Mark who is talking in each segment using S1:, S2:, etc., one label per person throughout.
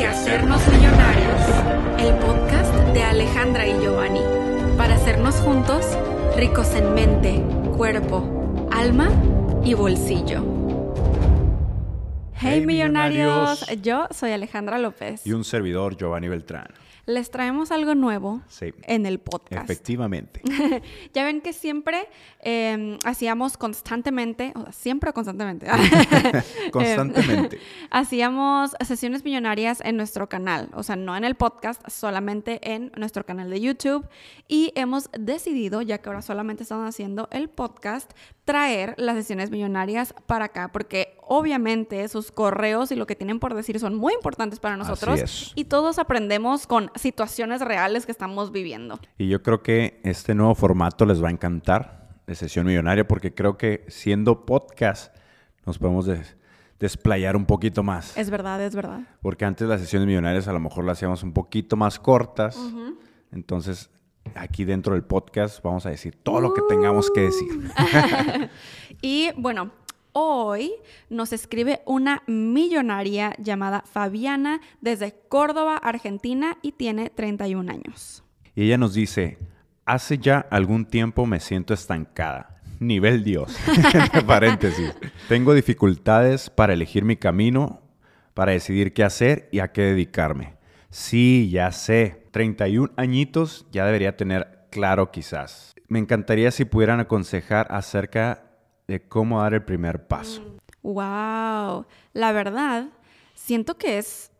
S1: que hacernos millonarios, el podcast de Alejandra y Giovanni, para hacernos juntos ricos en mente, cuerpo, alma y bolsillo. Hey,
S2: Hey,
S1: millonarios.
S2: millonarios.
S1: yo soy Alejandra López.
S2: Y un servidor, Giovanni Beltrán.
S1: Les traemos algo nuevo
S2: Sí,
S1: en el podcast.
S2: efectivamente.
S1: Ya ven que siempre eh, hacíamos constantemente, o sea, siempre o constantemente,
S2: Constantemente.
S1: Eh, hacíamos sesiones millonarias en nuestro canal, o sea, no en el podcast, solamente en nuestro canal de YouTube. Y hemos decidido, ya que ahora solamente estamos haciendo el podcast, traer las sesiones millonarias para acá, porque obviamente sus correos y lo que tienen por decir son muy importantes para nosotros y todos aprendemos con situaciones reales que estamos viviendo.
S2: Y yo creo que este nuevo formato les va a encantar de sesión millonaria porque creo que siendo podcast nos podemos des- desplayar un poquito más.
S1: Es verdad, es verdad.
S2: Porque antes las sesiones millonarias a lo mejor las hacíamos un poquito más cortas. Entonces, aquí dentro del podcast vamos a decir todo lo que tengamos que decir.
S1: Y bueno, hoy nos escribe una millonaria llamada Fabiana desde Córdoba, Argentina, y tiene 31 años.
S2: Y ella nos dice, hace ya algún tiempo me siento estancada. Nivel Dios. Paréntesis. Tengo dificultades para elegir mi camino, para decidir qué hacer y a qué dedicarme. Sí, ya sé. 31 añitos ya debería tener claro quizás. Me encantaría si pudieran aconsejar acerca de cómo dar el primer paso.
S1: ¡Wow! La verdad, siento que es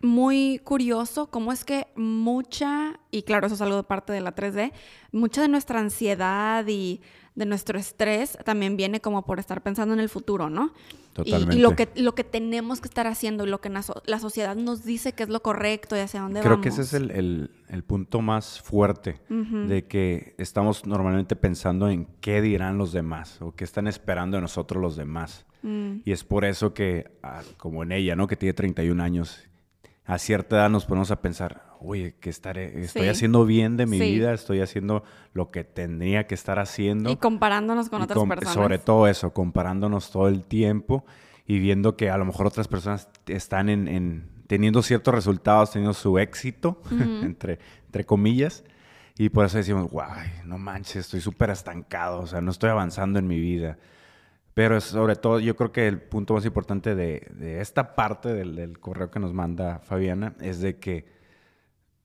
S1: muy curioso cómo es que mucha, y claro, eso es algo de parte de la 3D, mucha de nuestra ansiedad y de nuestro estrés también viene como por estar pensando en el futuro, ¿no? Y- Y,
S2: Totalmente.
S1: lo, que, lo que tenemos que estar haciendo y lo que la sociedad nos dice que es lo correcto y hacia dónde
S2: Creo
S1: vamos.
S2: que ese es el, el- el punto más fuerte de que estamos normalmente pensando en qué dirán los demás o qué están esperando de nosotros los demás.
S1: Mm.
S2: Y es por eso que, ah, como en ella, ¿no? Que tiene 31 años, a cierta edad nos ponemos a pensar, oye, que estaré, estoy
S1: Sí.
S2: haciendo bien de mi
S1: Sí.
S2: vida, estoy haciendo lo que tendría que estar haciendo.
S1: Y comparándonos con
S2: Y
S1: otras
S2: com-
S1: personas.
S2: Sobre todo eso, comparándonos todo el tiempo y viendo que a lo mejor otras personas están en, en- teniendo ciertos resultados, teniendo su éxito, entre, entre comillas. Y por eso decimos, guay, no manches, estoy súper estancado, o sea, no estoy avanzando en mi vida. Pero sobre todo, yo creo que el punto más importante de, de esta parte del, del correo que nos manda Fabiana es de que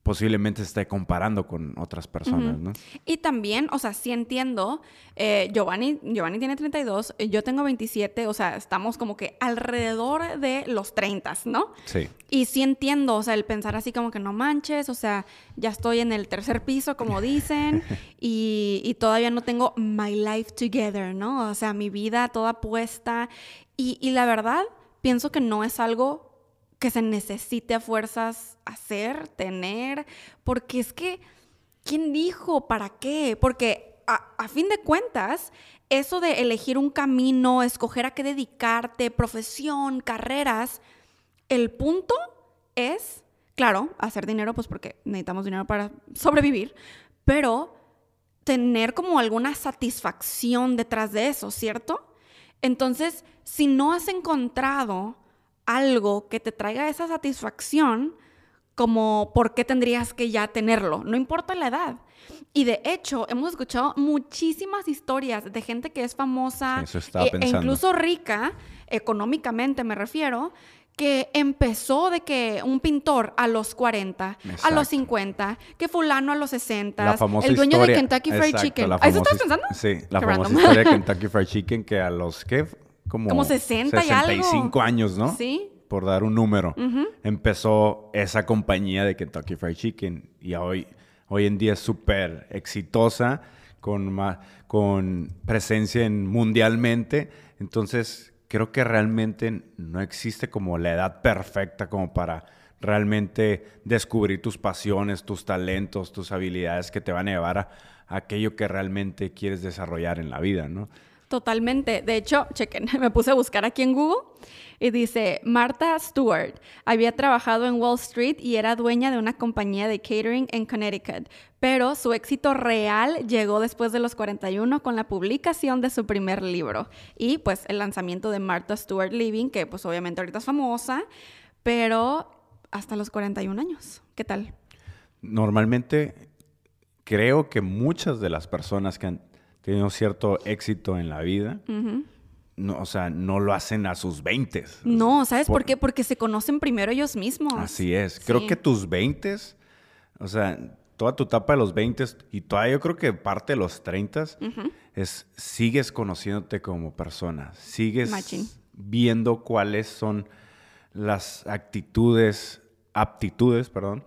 S2: posiblemente se esté comparando con otras personas, ¿no?
S1: Y también, o sea, sí entiendo, eh, Giovanni, Giovanni tiene 32, eh, yo tengo 27, o sea, estamos como que alrededor de los 30, ¿no?
S2: Sí.
S1: Y sí entiendo, o sea, el pensar así como que no manches, o sea, ya estoy en el tercer piso, como dicen, y, y todavía no tengo my life together, ¿no? O sea, mi vida toda puesta. Y, y la verdad, pienso que no es algo que se necesite a fuerzas hacer, tener, porque es que, ¿quién dijo? ¿Para qué? Porque a, a fin de cuentas, eso de elegir un camino, escoger a qué dedicarte, profesión, carreras, el punto es, claro, hacer dinero, pues porque necesitamos dinero para sobrevivir, pero tener como alguna satisfacción detrás de eso, ¿cierto? Entonces, si no has encontrado algo que te traiga esa satisfacción, como por qué tendrías que ya tenerlo, no importa la edad. Y de hecho, hemos escuchado muchísimas historias de gente que es famosa e- e incluso rica, económicamente me refiero, que empezó de que un pintor a los 40, a los 50, que fulano a los 60,
S2: La famosa
S1: el dueño
S2: historia-
S1: de Kentucky Fried
S2: Exacto,
S1: Chicken.
S2: la
S1: ¿A eso estás pensando?
S2: Sí, la
S1: Qué
S2: famosa
S1: random.
S2: historia de Kentucky Fried Chicken que a los que como,
S1: Como 60 y algo.
S2: 65 años, ¿no?
S1: Sí.
S2: Por dar un número. Empezó esa compañía de Kentucky Fried Chicken y hoy, hoy en día es súper exitosa, con, con presencia en, mundialmente. Entonces, creo que realmente no existe como la edad perfecta como para realmente descubrir tus pasiones, tus talentos, tus habilidades que te van a llevar a, a aquello que realmente quieres desarrollar en la vida, ¿no?
S1: Totalmente. De hecho, chequen, me puse a buscar aquí en Google y dice, Martha Stewart había trabajado en Wall Street y era dueña de una compañía de catering en Connecticut, pero su éxito real llegó después de los 41 con la publicación de su primer libro y pues el lanzamiento de Martha Stewart Living, que pues obviamente ahorita es famosa, pero hasta los 41 años. ¿Qué tal?
S2: Normalmente creo que muchas de las personas que han tenido cierto éxito en la vida, no, o sea, no lo hacen a sus 20.
S1: No, ¿sabes por, qué? Porque se conocen primero ellos mismos.
S2: Así es. Creo que tus 20, o sea, toda tu etapa de los 20 y todavía yo creo que parte de los 30 es sigues conociéndote como persona, sigues viendo cuáles son las actitudes, aptitudes, perdón,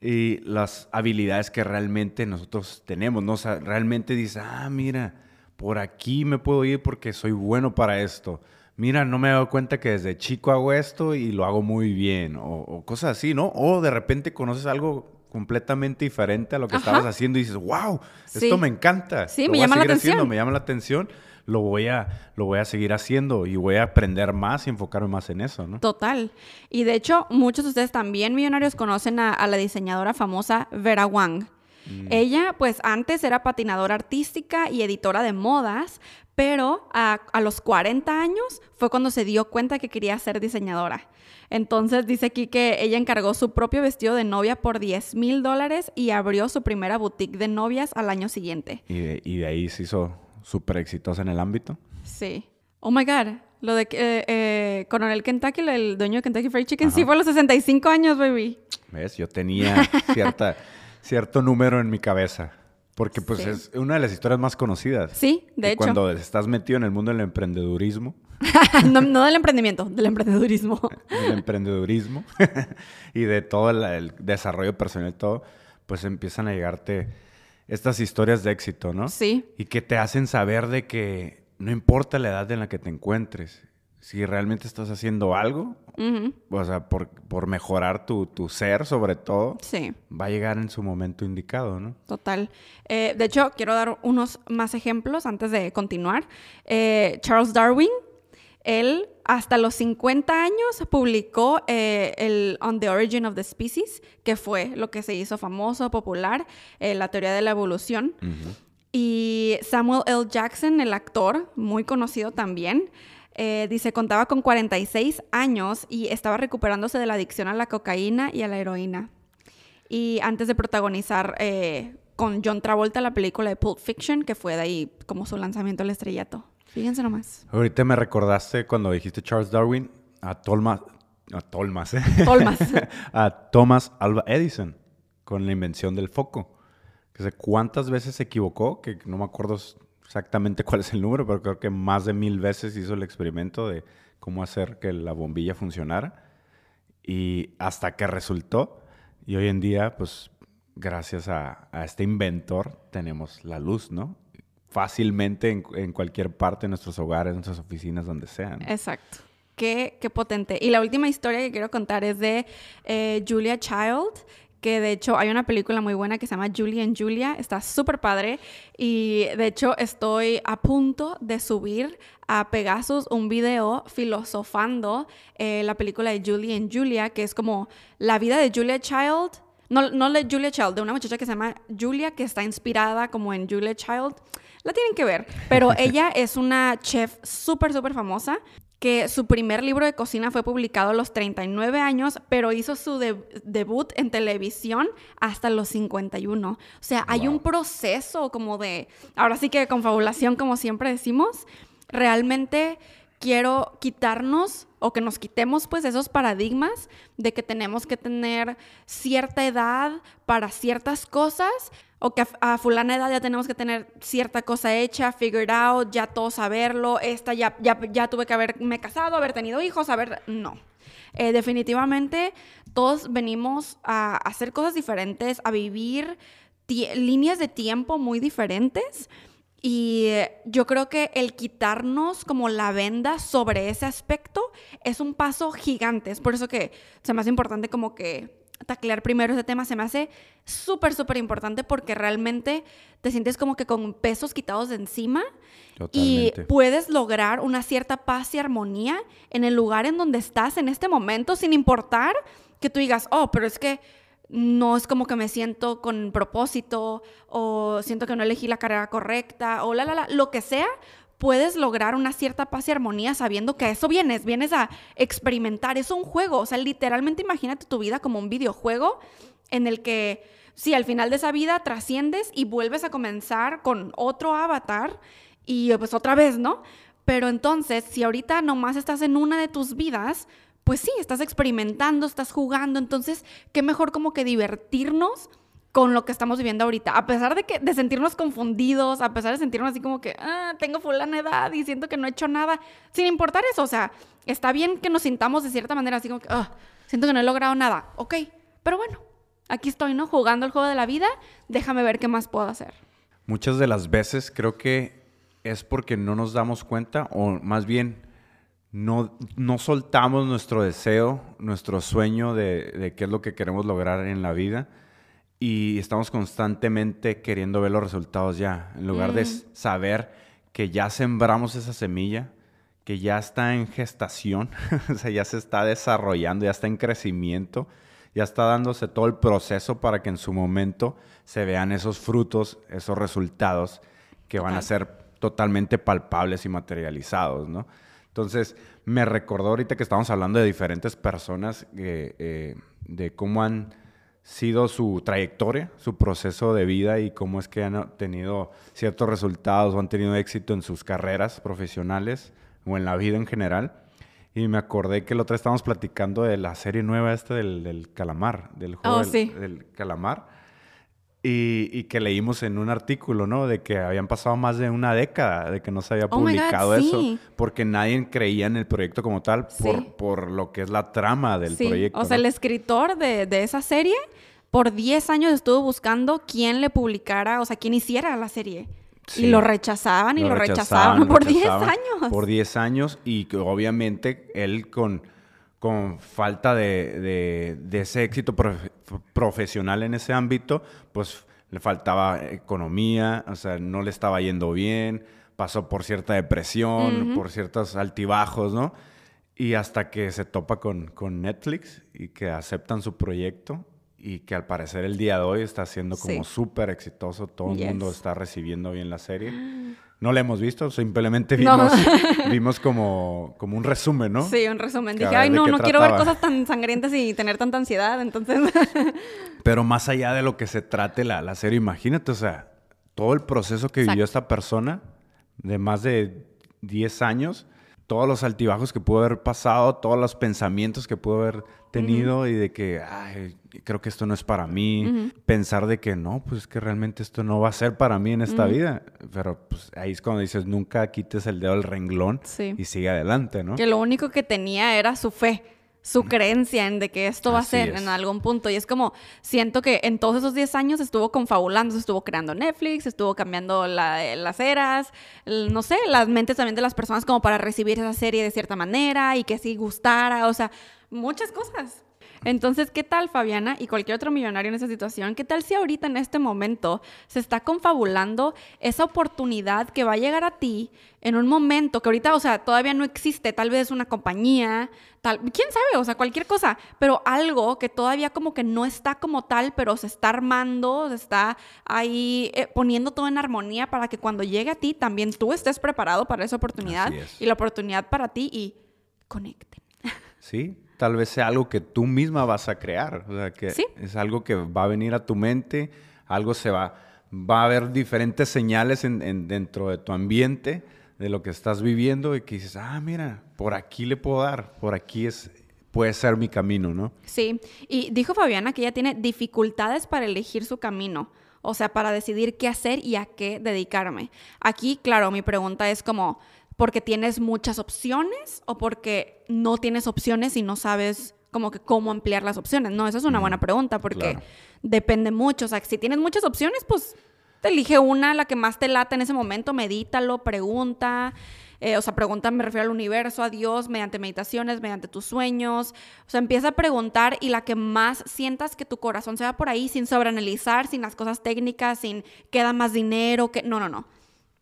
S2: y las habilidades que realmente nosotros tenemos, ¿no? O sea, realmente dices, ah, mira, por aquí me puedo ir porque soy bueno para esto. Mira, no me he dado cuenta que desde chico hago esto y lo hago muy bien, o, cosas así, ¿no? O de repente conoces algo completamente diferente a lo que estabas haciendo y dices, wow, esto me encanta.
S1: Sí, me llama la atención.
S2: me llama la atención lo voy a, lo voy a seguir haciendo y voy a aprender más y enfocarme más en eso, ¿no?
S1: Total. Y de hecho, muchos de ustedes también millonarios conocen a, la diseñadora famosa Vera Wang. Mm. Ella, pues antes era patinadora artística y editora de modas, pero a, a, los 40 años fue cuando se dio cuenta que quería ser diseñadora. Entonces dice aquí que ella encargó su propio vestido de novia por 10 mil dólares y abrió su primera boutique de novias al año siguiente.
S2: Y de, y de ahí se hizo súper exitosa en el ámbito.
S1: Sí. Oh my God. Lo de eh, eh, Coronel Kentucky, el dueño de Kentucky Fried Chicken, sí fue a los 65 años, baby.
S2: ¿Ves? Yo tenía cierta, cierto número en mi cabeza. Porque pues es una de las historias más conocidas.
S1: Sí, de hecho.
S2: Cuando estás metido en el mundo del emprendedurismo.
S1: no, del emprendimiento, del emprendedurismo.
S2: del emprendedurismo y de todo el, desarrollo personal y todo, pues empiezan a llegarte estas historias de éxito, ¿no?
S1: Sí.
S2: Y que te hacen saber de que no importa la edad en la que te encuentres, si realmente estás haciendo algo, o sea, por, mejorar tu, ser sobre todo,
S1: sí.
S2: va a llegar en su momento indicado, ¿no?
S1: Total. Eh, de hecho, quiero dar unos más ejemplos antes de continuar. Eh, Charles Darwin él hasta los 50 años publicó eh, el On the Origin of the Species, que fue lo que se hizo famoso, popular, la teoría de la evolución. Y Samuel L. Jackson, el actor, muy conocido también, eh, dice, contaba con 46 años y estaba recuperándose de la adicción a la cocaína y a la heroína. Y antes de protagonizar con John Travolta la película de Pulp Fiction, que fue de ahí como su lanzamiento al estrellato. Fíjense nomás.
S2: Ahorita me recordaste cuando dijiste Charles Darwin a Thomas, a Thomas, ¿eh? a Thomas Alva Edison con la invención del foco. Que sé cuántas veces se equivocó, que no me acuerdo exactamente cuál es el número, pero creo que más de mil veces hizo el experimento de cómo hacer que la bombilla funcionara. Y hasta que resultó. Y hoy en día, pues, gracias a, a este inventor, tenemos la luz, ¿no? fácilmente en, cualquier parte de nuestros hogares, nuestras oficinas, donde sean.
S1: Exacto. Qué, qué, potente. Y la última historia que quiero contar es de eh, Julia Child, que de hecho hay una película muy buena que se llama Julie and Julia, está súper padre y de hecho estoy a punto de subir a Pegasus un video filosofando eh, la película de Julie and Julia, que es como la vida de Julia Child, no, no de Julia Child, de una muchacha que se llama Julia, que está inspirada como en Julia Child la tienen que ver. Pero ella es una chef súper, súper famosa que su primer libro de cocina fue publicado a los 39 años, pero hizo su debut en televisión hasta los 51. O sea, hay un proceso como de, ahora sí que confabulación, como siempre decimos, realmente quiero quitarnos o que nos quitemos pues esos paradigmas de que tenemos que tener cierta edad para ciertas cosas o que a, fulana edad ya tenemos que tener cierta cosa hecha, figured out, ya todo saberlo, esta ya, ya, ya tuve que haberme casado, haber tenido hijos, haber... No. Eh, definitivamente todos venimos a hacer cosas diferentes, a vivir líneas de tiempo muy diferentes. Y yo creo que el quitarnos como la venda sobre ese aspecto es un paso gigante. Es por eso que se me hace importante como que taclear primero ese tema se me hace súper, súper importante porque realmente te sientes como que con pesos quitados de encima y puedes lograr una cierta paz y armonía en el lugar en donde estás en este momento sin importar que tú digas, oh, pero es que no es como que me siento con propósito o siento que no elegí la carrera correcta o la, la, la, lo que sea, puedes lograr una cierta paz y armonía sabiendo que a eso vienes, vienes a experimentar, es un juego, o sea, literalmente imagínate tu vida como un videojuego en el que, sí, al final de esa vida trasciendes y vuelves a comenzar con otro avatar y pues otra vez, ¿no? Pero entonces, si ahorita nomás estás en una de tus vidas, pues sí, estás experimentando, estás jugando, entonces, qué mejor como que divertirnos con lo que estamos viviendo ahorita. A pesar de que de sentirnos confundidos, a pesar de sentirnos así como que, ah, tengo fulana edad y siento que no he hecho nada, sin importar eso, o sea, está bien que nos sintamos de cierta manera así como que, ah, siento que no he logrado nada, ok, pero bueno, aquí estoy, ¿no? Jugando el juego de la vida, déjame ver qué más puedo hacer.
S2: Muchas de las veces creo que es porque no nos damos cuenta, o más bien no, no soltamos nuestro deseo, nuestro sueño de, de qué es lo que queremos lograr en la vida y estamos constantemente queriendo ver los resultados ya, en lugar de
S1: Mm.
S2: saber que ya sembramos esa semilla, que ya está en gestación, o sea, ya se está desarrollando, ya está en crecimiento, ya está dándose todo el proceso para que en su momento se vean esos frutos, esos resultados que van a ser totalmente palpables y materializados, ¿no? Entonces, me recordó ahorita que estamos hablando de diferentes personas, eh, eh, de cómo han sido su trayectoria, su proceso de vida y cómo es que han tenido ciertos resultados o han tenido éxito en sus carreras profesionales o en la vida en general. Y me acordé que otra vez estábamos platicando de la serie nueva esta del, del calamar, del juego
S1: Oh,
S2: del,
S1: sí.
S2: del calamar. Y, y que leímos en un artículo, ¿no? De que habían pasado más de una década de que no se había
S1: Oh my God,
S2: publicado eso,
S1: sí.
S2: porque nadie creía en el proyecto como tal,
S1: Sí.
S2: por, por lo que es la trama del
S1: sí,
S2: proyecto.
S1: o sea,
S2: ¿no?
S1: el escritor de, de esa serie por 10 años estuvo buscando quién le publicara, o sea, quién hiciera la serie. Y lo rechazaban y lo, rechazaban,
S2: lo
S1: por 10
S2: rechazaban
S1: años.
S2: Por 10 años y que obviamente él con, con falta de, de- de ese éxito profe- profesional en ese ámbito, pues le faltaba economía, o sea, no le estaba yendo bien, pasó por cierta depresión, por ciertos altibajos, ¿no? Y hasta que se topa con, con Netflix y que aceptan su proyecto y que al parecer el día de hoy está siendo como
S1: Sí.
S2: súper exitoso, todo el mundo está recibiendo bien la serie. No la hemos visto, simplemente
S1: No.
S2: vimos, vimos como, como un resumen, ¿no?
S1: Sí, un resumen.
S2: Que
S1: Dije, ay, no, no quiero ver
S2: trataba".
S1: cosas tan sangrientas y tener tanta ansiedad, entonces...
S2: Pero más allá de lo que se trate la, la serie, imagínate, o sea, todo el proceso que vivió esta persona de más de 10 años, todos los altibajos que pudo haber pasado, todos los pensamientos que pudo haber tenido y de que, ay, creo que esto no es para mí, pensar de que no, pues es que realmente esto no va a ser para mí en esta vida, pero pues ahí es cuando dices, nunca quites el dedo del renglón
S1: Sí.
S2: y sigue adelante, ¿no?
S1: que lo único que tenía era su fe, su creencia en de que esto va a ser
S2: es.
S1: en algún punto. Y es como, siento que en todos esos 10 años estuvo confabulando, se estuvo creando Netflix, estuvo cambiando la- eh, las eras, el- no sé, las mentes también de las personas como para recibir esa serie de cierta manera y que sí gustara, o sea, muchas cosas. Entonces, ¿qué tal, Fabiana, y cualquier otro millonario en esa situación? ¿Qué tal si ahorita en este momento se está confabulando esa oportunidad que va a llegar a ti en un momento que ahorita, o sea, todavía no existe, tal vez una compañía, tal, quién sabe, o sea, cualquier cosa, pero algo que todavía como que no está como tal, pero se está armando, se está ahí eh, poniendo todo en armonía para que cuando llegue a ti también tú estés preparado para esa oportunidad
S2: es.
S1: y la oportunidad para ti y conecten.
S2: Sí, tal vez sea algo que tú misma vas a crear. O sea, que
S1: Sí.
S2: es algo que va a venir a tu mente, algo se va, va a haber diferentes señales en, en- dentro de tu ambiente de lo que estás viviendo y que dices, ah, mira, por aquí le puedo dar, por aquí es, puede ser mi camino, ¿no?
S1: Sí, y dijo Fabiana que ella tiene dificultades para elegir su camino, o sea, para decidir qué hacer y a qué dedicarme. Aquí, claro, mi pregunta es como, ¿porque tienes muchas opciones o porque no tienes opciones y no sabes como que cómo ampliar las opciones? No, esa es una buena pregunta porque
S2: claro.
S1: depende mucho, o sea, si tienes muchas opciones, pues te elige una, la que más te lata en ese momento, medítalo, pregunta. eh, o sea, pregunta, me refiero al universo, a Dios, mediante meditaciones, mediante tus sueños. O sea, empieza a preguntar y la que más sientas que tu corazón se va por ahí sin sobreanalizar, sin las cosas técnicas, sin queda más dinero, que no, no, no.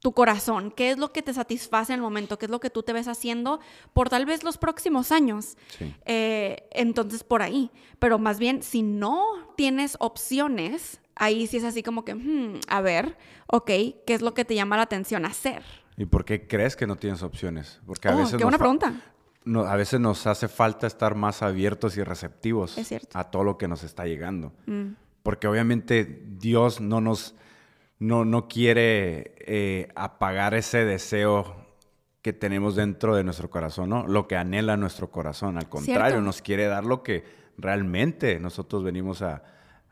S1: Tu corazón, ¿qué es lo que te satisface en el momento? ¿Qué es lo que tú te ves haciendo por tal vez los próximos años?
S2: Sí.
S1: Eh, entonces, por ahí. Pero más bien, si no tienes opciones, ahí sí es así como que, hmm, a ver, ok, ¿qué es lo que te llama la atención hacer?
S2: ¿Y por qué crees que no tienes opciones? Porque a
S1: Oh,
S2: veces
S1: qué
S2: nos
S1: buena pregunta.
S2: no- a veces nos hace falta estar más abiertos y receptivos a todo lo que nos está llegando.
S1: Mm,
S2: Porque obviamente Dios no nos no, no quiere eh, apagar ese deseo que tenemos dentro de nuestro corazón, ¿no? Lo que anhela nuestro corazón. Al contrario,
S1: Cierto.
S2: nos quiere dar lo que realmente nosotros venimos a,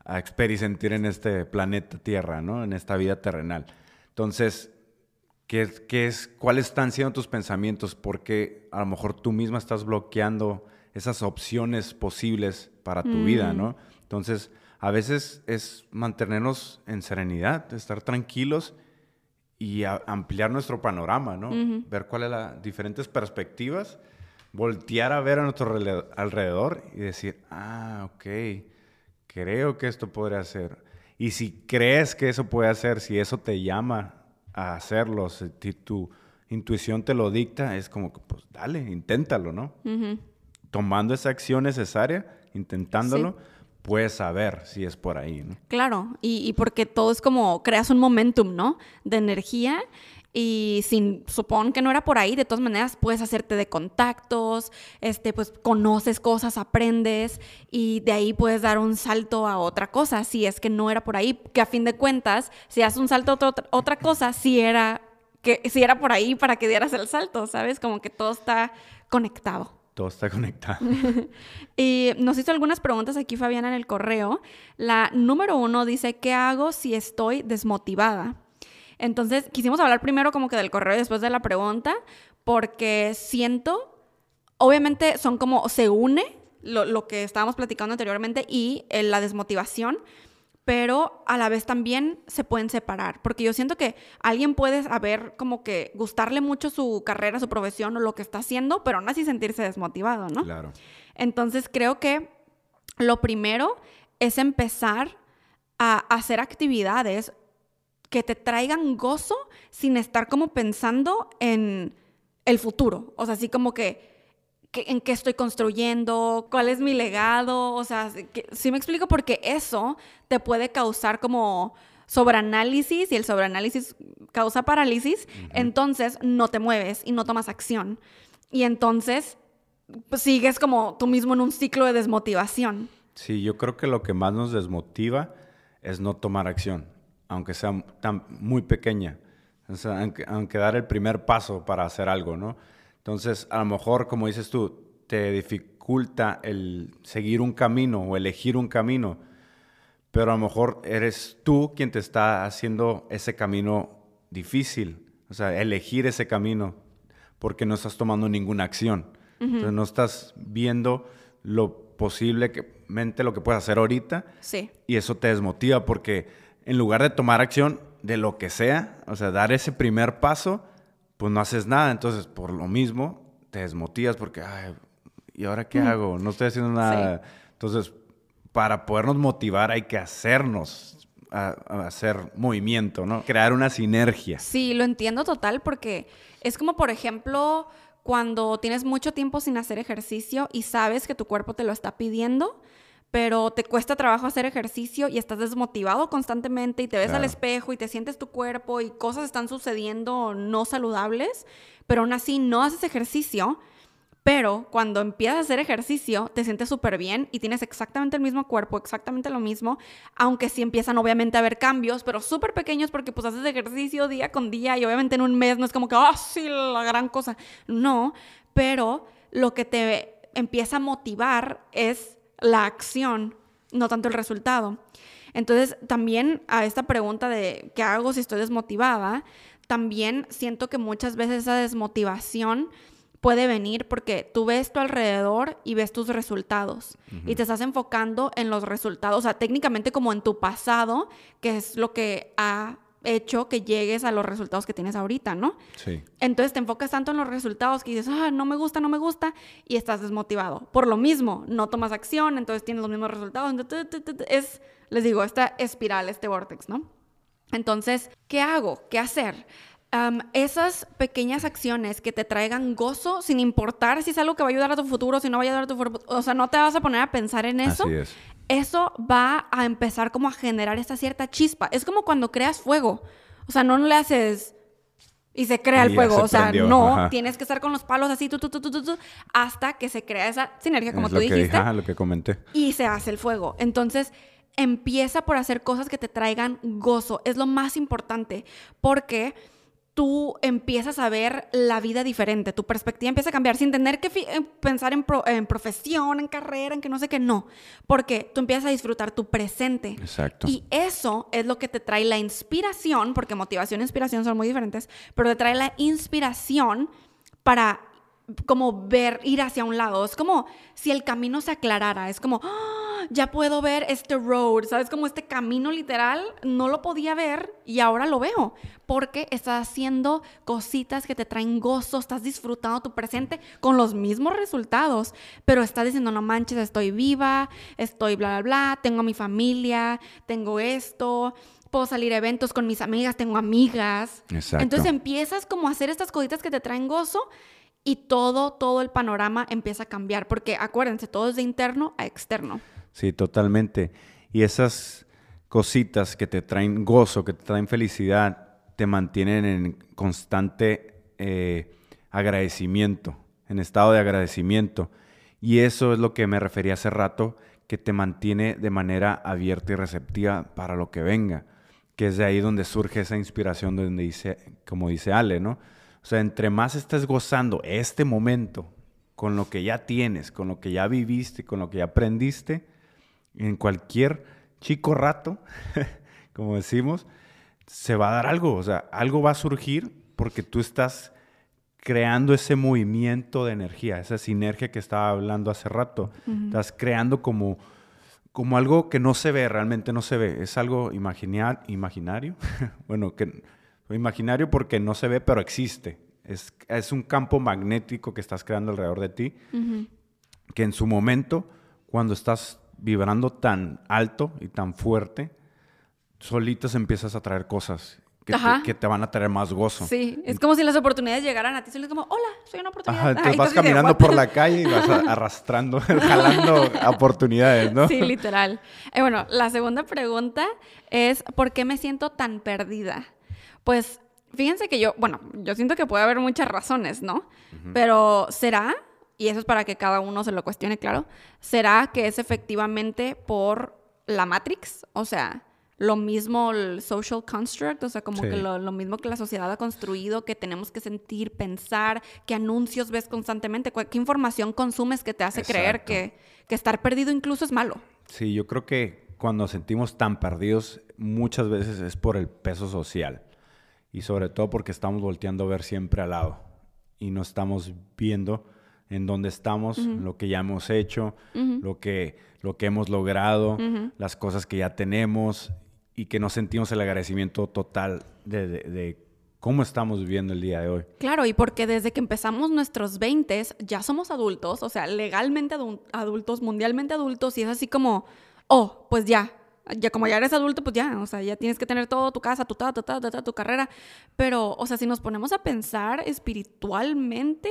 S2: a experimentar en este planeta Tierra, ¿no? En esta vida terrenal. Entonces, ¿Qué, qué es, ¿Cuáles están siendo tus pensamientos? Porque a lo mejor tú misma estás bloqueando esas opciones posibles para tu vida, ¿no? Entonces, a veces es mantenernos en serenidad, estar tranquilos y ampliar nuestro panorama, ¿no? Ver cuáles las diferentes perspectivas, voltear a ver a nuestro alrededor y decir, ah, ok, creo que esto podría ser. Y si crees que eso puede hacer, si eso te llama a hacerlo, si tu intuición te lo dicta, es como que, pues dale, inténtalo, ¿no?
S1: ujú.
S2: Tomando esa acción necesaria, intentándolo, puedes saber si es por ahí, ¿no?
S1: Claro, y, porque todo es como creas un momentum, ¿no? De energía y sin supón que no era por ahí, de todas maneras puedes hacerte de contactos, este, pues conoces cosas, aprendes y de ahí puedes dar un salto a otra cosa, si es que no era por ahí, que a fin de cuentas, si haces un salto a otra, otra cosa, si era que si era por ahí para que dieras el salto, ¿sabes? Como que todo está conectado.
S2: Todo está conectado.
S1: Y nos hizo algunas preguntas aquí Fabiana en el correo. La número uno dice, ¿qué hago si estoy desmotivada? Entonces, quisimos hablar primero como que del correo y después de la pregunta, porque siento, obviamente son como, se une lo, lo que estábamos platicando anteriormente y eh, la desmotivación, pero a la vez también se pueden separar, porque yo siento que alguien puede saber como que gustarle mucho su carrera, su profesión o lo que está haciendo, pero aún así sentirse desmotivado, ¿no?
S2: Claro.
S1: Entonces creo que lo primero es empezar a hacer actividades que te traigan gozo sin estar como pensando en el futuro. O sea, así como que, en qué estoy construyendo, cuál es mi legado. O sea, que- sí me explico porque eso te puede causar como sobreanálisis y el sobreanálisis causa parálisis. Entonces no te mueves y no tomas acción. Y entonces pues, sigues como tú mismo en un ciclo de desmotivación.
S2: Sí, yo creo que lo que más nos desmotiva es no tomar acción, aunque sea tan, muy pequeña. O sea, aunque, aunque dar el primer paso para hacer algo, ¿no? Entonces, a lo mejor, como dices tú, te dificulta el seguir un camino o elegir un camino, pero a lo mejor eres tú quien te está haciendo ese camino difícil, o sea, elegir ese camino, porque no estás tomando ninguna acción. Entonces, no estás viendo lo posible que, mente lo que puedes hacer ahorita
S1: Sí.
S2: y eso te desmotiva porque en lugar de tomar acción de lo que sea, o sea, dar ese primer paso, pues no haces nada. Entonces, por lo mismo, te desmotivas porque, ay, ¿y ahora qué hago? No estoy haciendo nada. Entonces, para podernos motivar hay que hacernos, a, a hacer movimiento, ¿no? Crear una sinergia.
S1: Sí, lo entiendo total porque es como, por ejemplo, cuando tienes mucho tiempo sin hacer ejercicio y sabes que tu cuerpo te lo está pidiendo, pero te cuesta trabajo hacer ejercicio y estás desmotivado constantemente y te ves al espejo y te sientes tu cuerpo y cosas están sucediendo no saludables, pero aún así no haces ejercicio. Pero cuando empiezas a hacer ejercicio, te sientes súper bien y tienes exactamente el mismo cuerpo, exactamente lo mismo, aunque sí empiezan obviamente a haber cambios, pero súper pequeños porque pues haces ejercicio día con día y obviamente en un mes no es como que, ah, sí, la gran cosa. No, pero lo que te empieza a motivar es la acción, no tanto el resultado. Entonces, también a esta pregunta de qué hago si estoy desmotivada, también siento que muchas veces esa desmotivación puede venir porque tú ves tu alrededor y ves tus resultados y te estás enfocando en los resultados, o sea, técnicamente como en tu pasado, que es lo que ha hecho que llegues a los resultados que tienes ahorita, ¿no?
S2: Sí.
S1: Entonces te enfocas tanto en los resultados que dices, ah, no me gusta, no me gusta, y estás desmotivado. Por lo mismo, no tomas acción, entonces tienes los mismos resultados. entonces, Es, les digo, esta espiral, este vortex, ¿no? Entonces, ¿qué hago? ¿Qué hacer? Esas pequeñas acciones que te traigan gozo, sin importar si es algo que va a ayudar a tu futuro, si no va a ayudar a tu futuro, o sea, no te vas a poner a pensar en eso
S2: Así es.
S1: Eso va a empezar como a generar esta cierta chispa. Es como cuando creas fuego. O sea, no le haces Y se crea el
S2: Y
S1: fuego.
S2: se
S1: O sea,
S2: prendió,
S1: no,
S2: ajá.
S1: tienes que estar con los palos así, tu, tu, tu, tu, tu, tu, hasta que se crea esa sinergia, como
S2: es
S1: tú
S2: lo
S1: dijiste
S2: lo que comenté.
S1: y se hace el fuego. Entonces, empieza por hacer cosas que te traigan gozo. Es lo más importante porque tú empiezas a ver la vida diferente. Tu perspectiva empieza a cambiar sin tener que eh, pensar en, pro- en profesión, en carrera, en que no sé qué. No, porque tú empiezas a disfrutar tu presente.
S2: Exacto.
S1: Y eso es lo que te trae la inspiración, porque motivación e inspiración son muy diferentes, pero te trae la inspiración para como ver, ir hacia un lado. Es como si el camino se aclarara. Es como, "Ah, ya puedo ver este road, ¿sabes? Como este camino literal, no lo podía ver y ahora lo veo. Porque estás haciendo cositas que te traen gozo, estás disfrutando tu presente con los mismos resultados, pero estás diciendo, no manches, estoy viva, estoy bla, bla, bla, tengo mi familia, tengo esto. Puedo salir a eventos con mis amigas, tengo amigas.
S2: Exacto.
S1: Entonces empiezas como a hacer estas cositas que te traen gozo y todo, todo el panorama empieza a cambiar, porque acuérdense, todo es de interno a externo.
S2: Sí, totalmente. Y esas cositas que te traen gozo, que te traen felicidad, te mantienen en constante eh, agradecimiento, en estado de agradecimiento. Y eso es lo que me refería hace rato, que te mantiene de manera abierta y receptiva para lo que venga, que es de ahí donde surge esa inspiración, donde dice, como dice Ale, ¿no? O sea, entre más estés gozando este momento con lo que ya tienes, con lo que ya viviste, con lo que ya aprendiste, en cualquier chico rato, como decimos, se va a dar algo, o sea, algo va a surgir porque tú estás creando ese movimiento de energía, esa sinergia que estaba hablando hace rato. Estás creando como, como algo que no se ve, realmente no se ve. Es algo imaginario. bueno, que imaginario porque no se ve, pero existe. Es, es un campo magnético que estás creando alrededor de ti que en su momento, cuando estás vibrando tan alto y tan fuerte, solitas empiezas a traer cosas que, te, que te van a traer más gozo.
S1: Sí, es como si las oportunidades llegaran a ti, solo es como, hola, soy una oportunidad.
S2: Ajá, entonces
S1: Ay,
S2: vas
S1: de,
S2: caminando
S1: "What?".
S2: por la calle y vas arrastrando, jalando oportunidades, ¿no?
S1: Sí, literal. Eh, bueno, la segunda pregunta es, ¿por qué me siento tan perdida? Pues fíjense que yo, bueno, yo siento que puede haber muchas razones, ¿no? Pero ¿será? Y eso es para que cada uno se lo cuestione, claro. ¿Será que es efectivamente por la Matrix? O sea, lo mismo el social construct, o sea, como
S2: Sí.
S1: que lo, lo mismo que la sociedad ha construido, que tenemos que sentir, pensar, qué anuncios ves constantemente, qué información consumes que te hace creer que, que estar perdido incluso es malo.
S2: Sí, yo creo que cuando nos sentimos tan perdidos, muchas veces es por el peso social. Y sobre todo porque estamos volteando a ver siempre al lado. Y no estamos viendo en dónde estamos, lo que ya hemos hecho, lo, que, lo que hemos logrado, las cosas que ya tenemos. Y que no sentimos el agradecimiento total de, de- de cómo estamos viviendo el día de hoy.
S1: Claro, y porque desde que empezamos nuestros 20 ya somos adultos, o sea, legalmente adu- adultos, mundialmente adultos, y es así como, oh, pues ya, ya como ya eres adulto, pues ya, o sea, ya tienes que tener todo, tu casa, tu ta, ta, ta, ta, ta, tu carrera. Pero, o sea, si nos ponemos a pensar espiritualmente,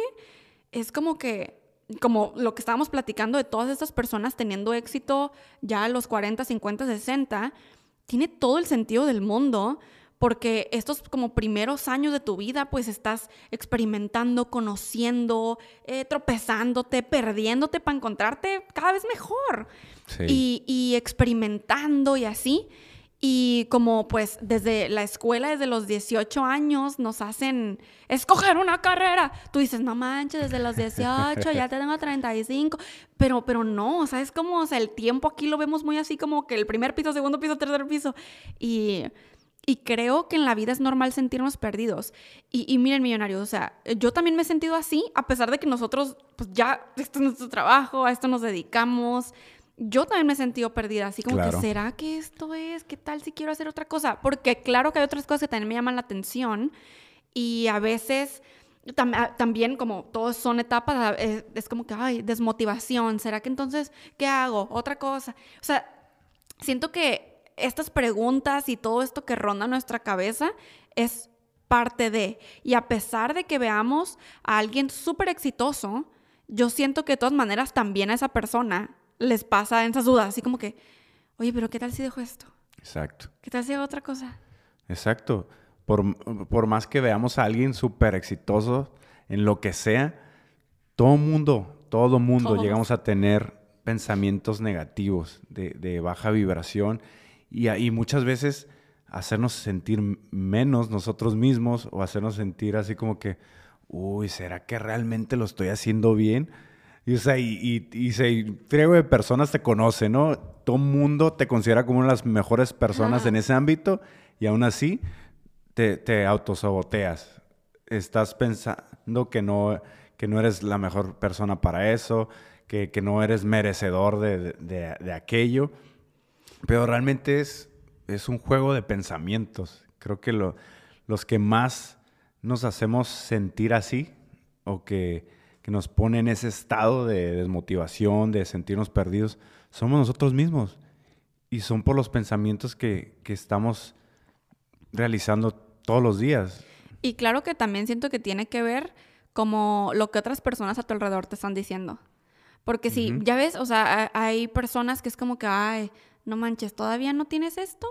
S1: es como que, como lo que estábamos platicando de todas estas personas teniendo éxito ya a los 40, 50, 60, tiene todo el sentido del mundo porque estos como primeros años de tu vida, pues estás experimentando, conociendo, eh, tropezándote, perdiéndote para encontrarte cada vez mejor.
S2: Sí.
S1: Y, y experimentando y así. Y como pues desde la escuela, desde los 18 años, nos hacen escoger una carrera. Tú dices, no manches, desde los 18, ya te tengo 35. Pero, pero no, o sea, es como, o sea, el tiempo aquí lo vemos muy así como que el primer piso, segundo piso, tercer piso. Y, y creo que en la vida es normal sentirnos perdidos. Y, y miren, millonarios, o sea, yo también me he sentido así, a pesar de que nosotros, pues ya, esto es nuestro trabajo, a esto nos dedicamos. Yo también me he sentido perdida, así como
S2: Claro.
S1: que, ¿será que esto es? ¿Qué tal si quiero hacer otra cosa? Porque claro que hay otras cosas que también me llaman la atención y a veces tam- ah, también como todos son etapas, es, es como que, ay, desmotivación, ¿será que entonces qué hago? Otra cosa. O sea, siento que estas preguntas y todo esto que ronda nuestra cabeza es parte de. Y a pesar de que veamos a alguien súper exitoso, yo siento que de todas maneras también a esa persona les pasa esas dudas, así como que, oye, pero ¿qué tal si dejo esto?
S2: Exacto.
S1: ¿Qué tal si hago otra cosa?
S2: Exacto. por, por más que veamos a alguien súper exitoso en lo que sea, todo mundo, todo mundo llegamos a tener pensamientos negativos de, de baja vibración y, y, muchas veces hacernos sentir menos nosotros mismos o hacernos sentir así como que, uy, ¿será que realmente lo estoy haciendo bien? Y, o sea, y, y, y se, de personas te conoce, ¿no? Todo mundo te considera como una de las mejores personas en ese ámbito y aún así te, te autosaboteas. Estás pensando que no que no eres la mejor persona para eso, que, no eres merecedor de, aquello. Pero realmente es, es un juego de pensamientos. Creo que los que más nos hacemos sentir así o que, nos pone en ese estado de desmotivación, de sentirnos perdidos, somos nosotros mismos. Y son por los pensamientos que, que estamos realizando todos los días.
S1: Y claro que también siento que tiene que ver como lo que otras personas a tu alrededor te están diciendo. Porque si, ya ves, o sea, hay personas que es como que, ay, no manches, ¿todavía no tienes esto?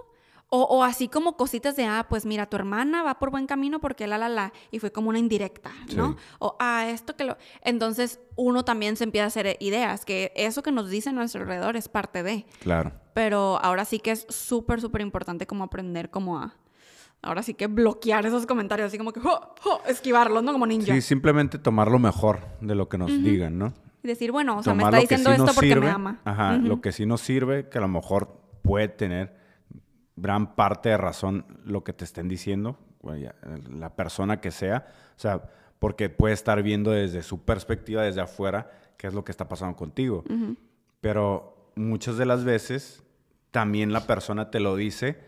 S1: O, o, así como cositas de, ah, pues mira, tu hermana va por buen camino porque la, la, la, y fue como una indirecta, ¿no? O, ah, esto que lo... Entonces uno también se empieza a hacer ideas, que eso que nos dicen a nuestro alrededor es parte de.
S2: Claro.
S1: Pero ahora sí que es súper, súper importante como aprender como a ahora sí que bloquear esos comentarios, así como que esquivarlos, ¿no? Como ninja.
S2: Sí, simplemente tomar lo mejor de lo que nos digan, ¿no?
S1: Y decir, bueno, o sea, me está diciendo esto porque me ama.
S2: Ajá, lo que sí nos sirve, que a lo mejor puede tener gran parte de razón lo que te estén diciendo, la persona que sea, o sea, porque puede estar viendo desde su perspectiva, desde afuera, qué es lo que está pasando contigo. Pero muchas de las veces también la persona te lo dice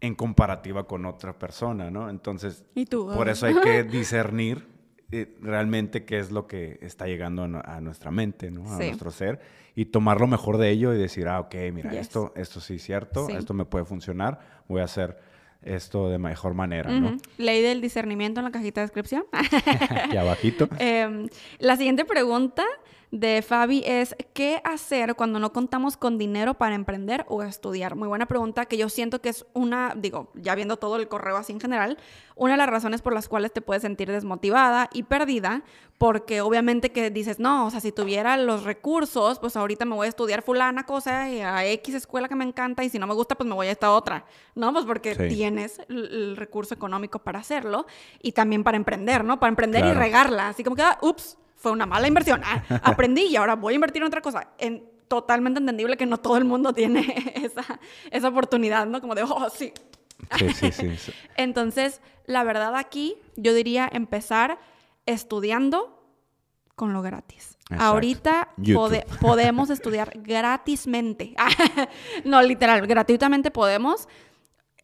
S2: en comparativa con otra persona, ¿no? Entonces, por eso hay que discernir eh, realmente qué es lo que está llegando a, nuestra mente, ¿no? A nuestro ser y tomar lo mejor de ello y decir, ah, ok, mira, esto, esto sí es cierto, esto me puede funcionar, voy a hacer esto de mejor manera, ¿no?
S1: Ley del discernimiento en la cajita de descripción.
S2: y abajito.
S1: Em, la siguiente pregunta de Fabi es, ¿qué hacer cuando no contamos con dinero para emprender o estudiar? Muy buena pregunta que yo siento que es una, digo, ya viendo todo el correo así en general, una de las razones por las cuales te puedes sentir desmotivada y perdida, porque obviamente que dices, no, o sea, si tuviera los recursos, pues ahorita me voy a estudiar fulana cosa y a X escuela que me encanta y si no me gusta, pues me voy a esta otra, ¿no? Pues porque tienes el, recurso económico para hacerlo y también para emprender, ¿no? Para emprender y regarla, así como que, ah, ups, fue una mala inversión. Ah, aprendí y ahora voy a invertir en otra cosa. En, totalmente entendible que no todo el mundo tiene esa, esa oportunidad, ¿no? Como de, oh, sí.
S2: Sí, sí, sí.
S1: Entonces, la verdad aquí, yo diría empezar estudiando con lo gratis. Ahorita podemos estudiar gratismente. no, literal, gratuitamente podemos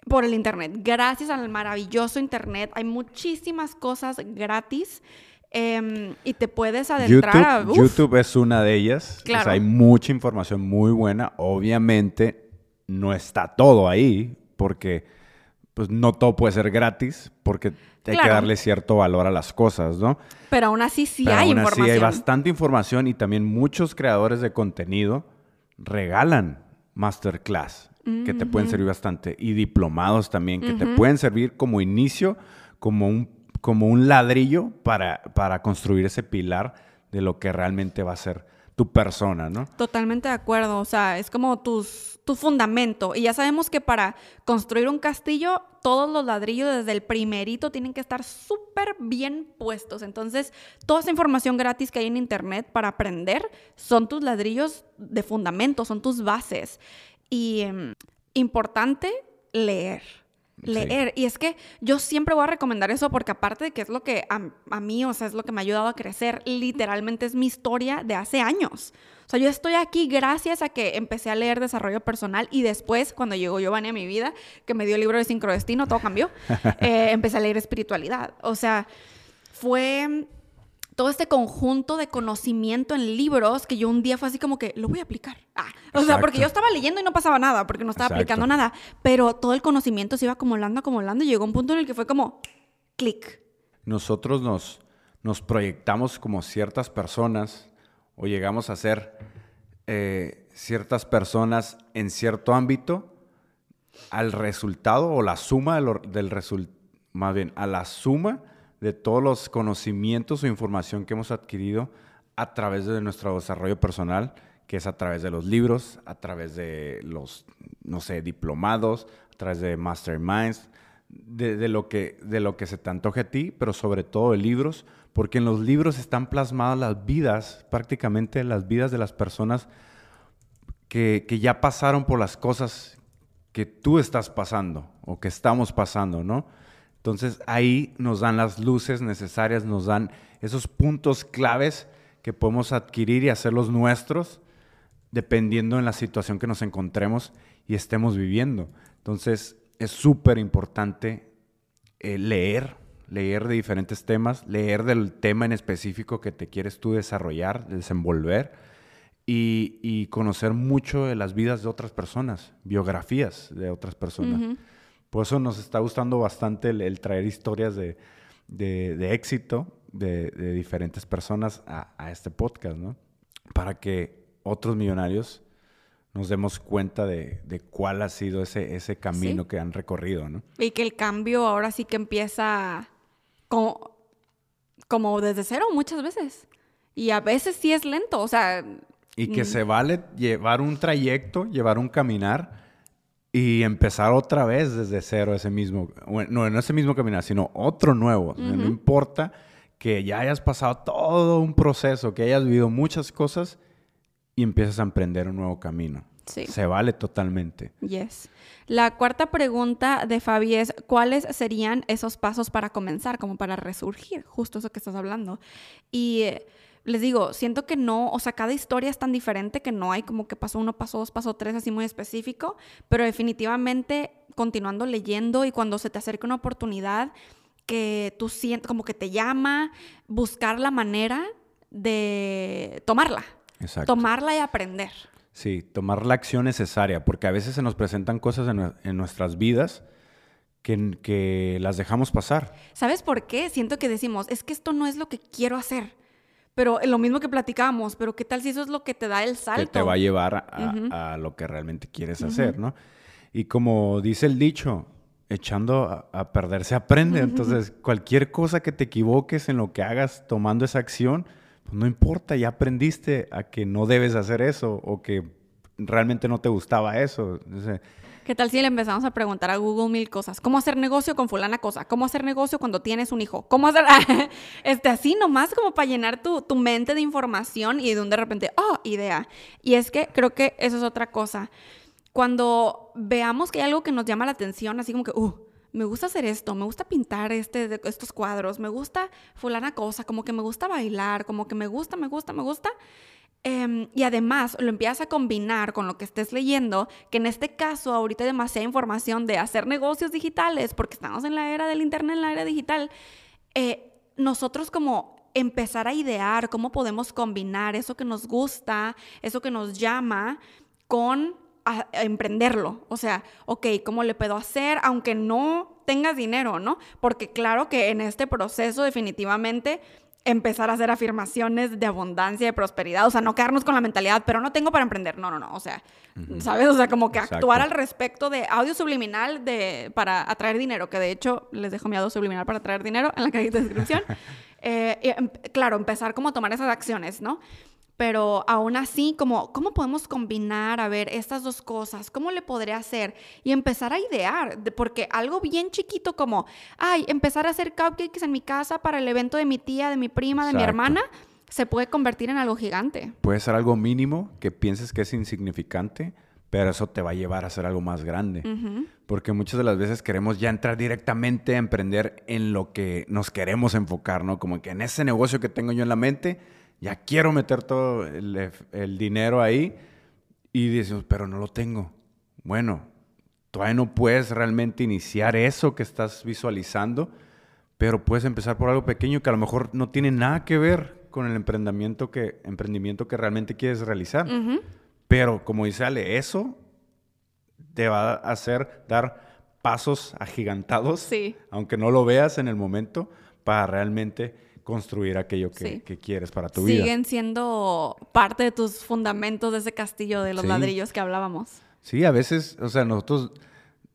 S1: por el Internet. Gracias al maravilloso Internet hay muchísimas cosas gratis Em, y te puedes adentrar
S2: YouTube, a... YouTube es una de ellas. Claro. hay mucha información muy buena. Obviamente no está todo ahí porque pues, no todo puede ser gratis porque hay que darle cierto valor a las cosas, ¿no?
S1: Pero aún así sí hay aún información. Así
S2: hay bastante información y también muchos creadores de contenido regalan masterclass que te pueden servir bastante y diplomados también que te pueden servir como inicio, como un como un ladrillo para, para construir ese pilar de lo que realmente va a ser tu persona, ¿no?
S1: Totalmente de acuerdo, o sea, es como tus, tu fundamento. Y ya sabemos que para construir un castillo, todos los ladrillos desde el primerito tienen que estar súper bien puestos. Entonces, toda esa información gratis que hay en Internet para aprender son tus ladrillos de fundamento, son tus bases. Y em, importante, leer leer. Y es que yo siempre voy a recomendar eso porque aparte de que es lo que a, mí, o sea, es lo que me ha ayudado a crecer, literalmente es mi historia de hace años. O sea, yo estoy aquí gracias a que empecé a leer desarrollo personal y después, cuando llegó Giovanni a mi vida, que me dio el libro de Sincrodestino, todo cambió, eh, empecé a leer espiritualidad. O sea, fue todo este conjunto de conocimiento en libros que yo un día fue así como que lo voy a aplicar. Ah, o sea, porque yo estaba leyendo y no pasaba nada, porque no estaba aplicando nada, pero todo el conocimiento se iba acumulando, acumulando y llegó un punto en el que fue como clic.
S2: Nosotros nos, nos proyectamos como ciertas personas o llegamos a ser eh, ciertas personas en cierto ámbito al resultado o la suma del, del resultado más bien a la suma de todos los conocimientos o información que hemos adquirido a través de nuestro desarrollo personal, que es a través de los libros, a través de los, no sé, diplomados, a través de masterminds, de, lo, que, de lo que se te antoje a ti, pero sobre todo de libros, porque en los libros están plasmadas las vidas, prácticamente las vidas de las personas que, que ya pasaron por las cosas que tú estás pasando o que estamos pasando, ¿no? Entonces ahí nos dan las luces necesarias, nos dan esos puntos claves que podemos adquirir y hacerlos nuestros dependiendo en la situación que nos encontremos y estemos viviendo. Entonces es súper importante eh, leer, leer de diferentes temas, leer del tema en específico que te quieres tú desarrollar, desenvolver y, conocer mucho de las vidas de otras personas, biografías de otras personas. Por eso nos está gustando bastante el, traer historias de, éxito de, diferentes personas a, este podcast, ¿no? Para que otros millonarios nos demos cuenta de, cuál ha sido ese, ese camino que han recorrido, ¿no?
S1: Y que el cambio ahora sí que empieza como, como desde cero muchas veces. Y a veces sí es lento, o sea...
S2: Y que mm. se vale llevar un trayecto, llevar un caminar y empezar otra vez desde cero ese mismo, no, no ese mismo caminar, sino otro nuevo. No importa que ya hayas pasado todo un proceso, que hayas vivido muchas cosas y empiezas a emprender un nuevo camino. Sí. Se vale totalmente.
S1: Yes. La cuarta pregunta de Fabi es, ¿cuáles serían esos pasos para comenzar, como para resurgir? Justo eso que estás hablando. Y les digo, siento que no, o sea, cada historia es tan diferente que no hay como que pasó uno, pasó dos, pasó tres, así muy específico, pero definitivamente continuando leyendo y cuando se te acerca una oportunidad que tú sientes como que te llama, buscar la manera de tomarla. Exacto. Tomarla y aprender.
S2: Sí, tomar la acción necesaria, porque a veces se nos presentan cosas en, nuestras vidas que, que las dejamos pasar.
S1: ¿Sabes por qué? Siento que decimos, es que esto no es lo que quiero hacer pero lo mismo que platicábamos, pero ¿qué tal si eso es lo que te da el salto?
S2: Que te va a llevar a, lo que realmente quieres hacer, ¿no? Y como dice el dicho, echando a, perder se aprende. Entonces, cualquier cosa que te equivoques en lo que hagas tomando esa acción, pues no importa, ya aprendiste a que no debes hacer eso o que realmente no te gustaba eso.
S1: ¿Qué tal si le empezamos a preguntar a Google mil cosas? ¿Cómo hacer negocio con fulana cosa? ¿Cómo hacer negocio cuando tienes un hijo? ¿Cómo hacer...? este, así nomás como para llenar tu, tu mente de información y de un de repente, oh, idea. Y es que creo que eso es otra cosa. Cuando veamos que hay algo que nos llama la atención, así como que, uh, me gusta hacer esto, me gusta pintar este, estos cuadros, me gusta fulana cosa, como que me gusta bailar, como que me gusta, me gusta, me gusta. Em, y además lo empiezas a combinar con lo que estés leyendo, que en este caso ahorita hay demasiada información de hacer negocios digitales, porque estamos en la era del Internet, en la era digital, eh, nosotros como empezar a idear cómo podemos combinar eso que nos gusta, eso que nos llama, con emprenderlo. O sea, ok, ¿cómo le puedo hacer aunque no tengas dinero, no? Porque claro que en este proceso definitivamente empezar a hacer afirmaciones de abundancia, de prosperidad, o sea, no quedarnos con la mentalidad, pero no tengo para emprender, no, no, no, o sea, ¿sabes? O sea, como que actuar al respecto de audio subliminal de, para atraer dinero, que de hecho les dejo mi audio subliminal para atraer dinero en la cajita de descripción. Eh, em, claro, empezar como a tomar esas acciones, ¿no? Pero aún así, como, ¿cómo podemos combinar, a ver, estas dos cosas? ¿Cómo le podré hacer? Y empezar a idear, porque algo bien chiquito como, ay, empezar a hacer cupcakes en mi casa para el evento de mi tía, de mi prima, de mi hermana, se puede convertir en algo gigante.
S2: Puede ser algo mínimo que pienses que es insignificante, pero eso te va a llevar a ser algo más grande. Porque muchas de las veces queremos ya entrar directamente a emprender en lo que nos queremos enfocar, ¿no? Como que en ese negocio que tengo yo en la mente, ya quiero meter todo el, dinero ahí y dices, pero no lo tengo. Bueno, todavía no puedes realmente iniciar eso que estás visualizando, pero puedes empezar por algo pequeño que a lo mejor no tiene nada que ver con el emprendimiento que, emprendimiento que realmente quieres realizar. Pero como dice Ale, eso te va a hacer dar pasos agigantados, aunque no lo veas en el momento, para realmente construir aquello que, quieres para tu vida.
S1: Siguen siendo parte de tus fundamentos de ese castillo de los ladrillos que hablábamos.
S2: Sí, a veces, o sea, nosotros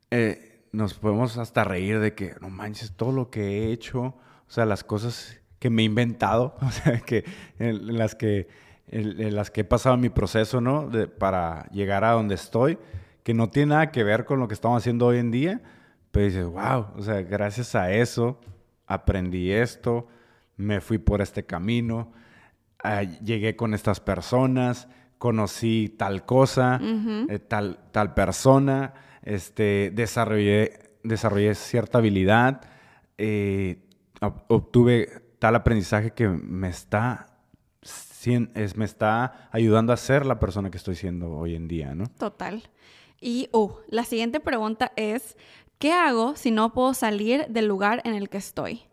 S2: eh, nos podemos hasta reír de que, no manches, todo lo que he hecho, o sea, las cosas que me he inventado, o sea, que en, las que en, las que he pasado mi proceso, ¿no? De, para llegar a donde estoy, que no tiene nada que ver con lo que estamos haciendo hoy en día, pero dices, wow, o sea, gracias a eso aprendí esto, me fui por este camino, ah, llegué con estas personas, conocí tal cosa, eh, tal, tal persona, este, desarrollé, desarrollé cierta habilidad, eh, obtuve tal aprendizaje que me está, me está ayudando a ser la persona que estoy siendo hoy en día, ¿no?
S1: Total. Y uh, la siguiente pregunta es, ¿qué hago si no puedo salir del lugar en el que estoy?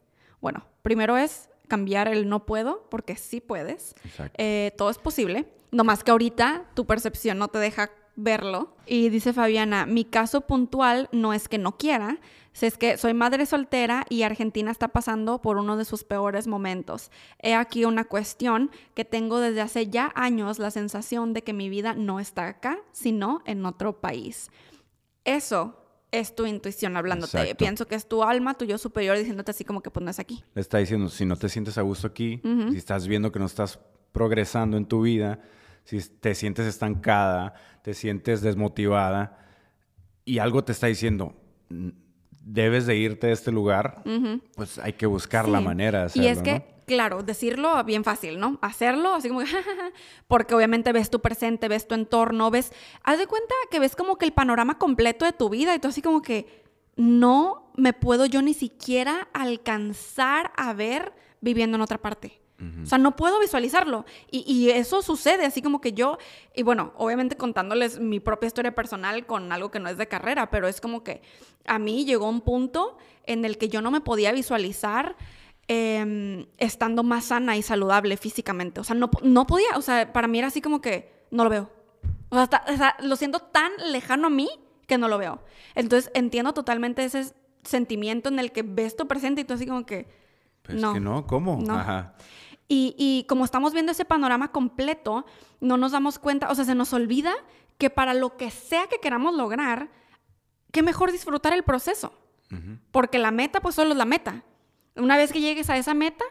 S1: Bueno, primero es cambiar el no puedo, porque sí puedes. Eh, todo es posible. No más que ahorita tu percepción no te deja verlo. Y dice Fabiana, mi caso puntual no es que no quiera, es que soy madre soltera y Argentina está pasando por uno de sus peores momentos. He aquí una cuestión que tengo desde hace ya años la sensación de que mi vida no está acá, sino en otro país. Eso es tu intuición hablándote. Pienso que es tu alma, tu yo superior, diciéndote así como que pues no es aquí.
S2: Le está diciendo, si no te sientes a gusto aquí, si estás viendo que no estás progresando en tu vida, si te sientes estancada, te sientes desmotivada y algo te está diciendo, debes de irte de este lugar, pues hay que buscar la manera de hacerlo.
S1: Y es que, claro, decirlo bien fácil, ¿no? Hacerlo así como, porque obviamente ves tu presente, ves tu entorno, ves, haz de cuenta que ves como que el panorama completo de tu vida y tú así como que no me puedo yo ni siquiera alcanzar a ver viviendo en otra parte. O sea, no puedo visualizarlo. Y, eso sucede, así como que yo, y bueno, obviamente contándoles mi propia historia personal con algo que no es de carrera, pero es como que a mí llegó un punto en el que yo no me podía visualizar em, estando más sana y saludable físicamente. O sea, no, no podía, o sea, para mí era así como que no lo veo. O sea, lo siento tan lejano a mí que no lo veo. Entonces entiendo totalmente ese sentimiento en el que ves tu presente y tú así como que...
S2: Pues no. que no, ¿cómo? Ajá.
S1: Y, como estamos viendo ese panorama completo, no nos damos cuenta, o sea, se nos olvida que para lo que sea que queramos lograr, qué mejor disfrutar el proceso. Porque la meta, pues solo es la meta. Una vez que llegues a esa meta,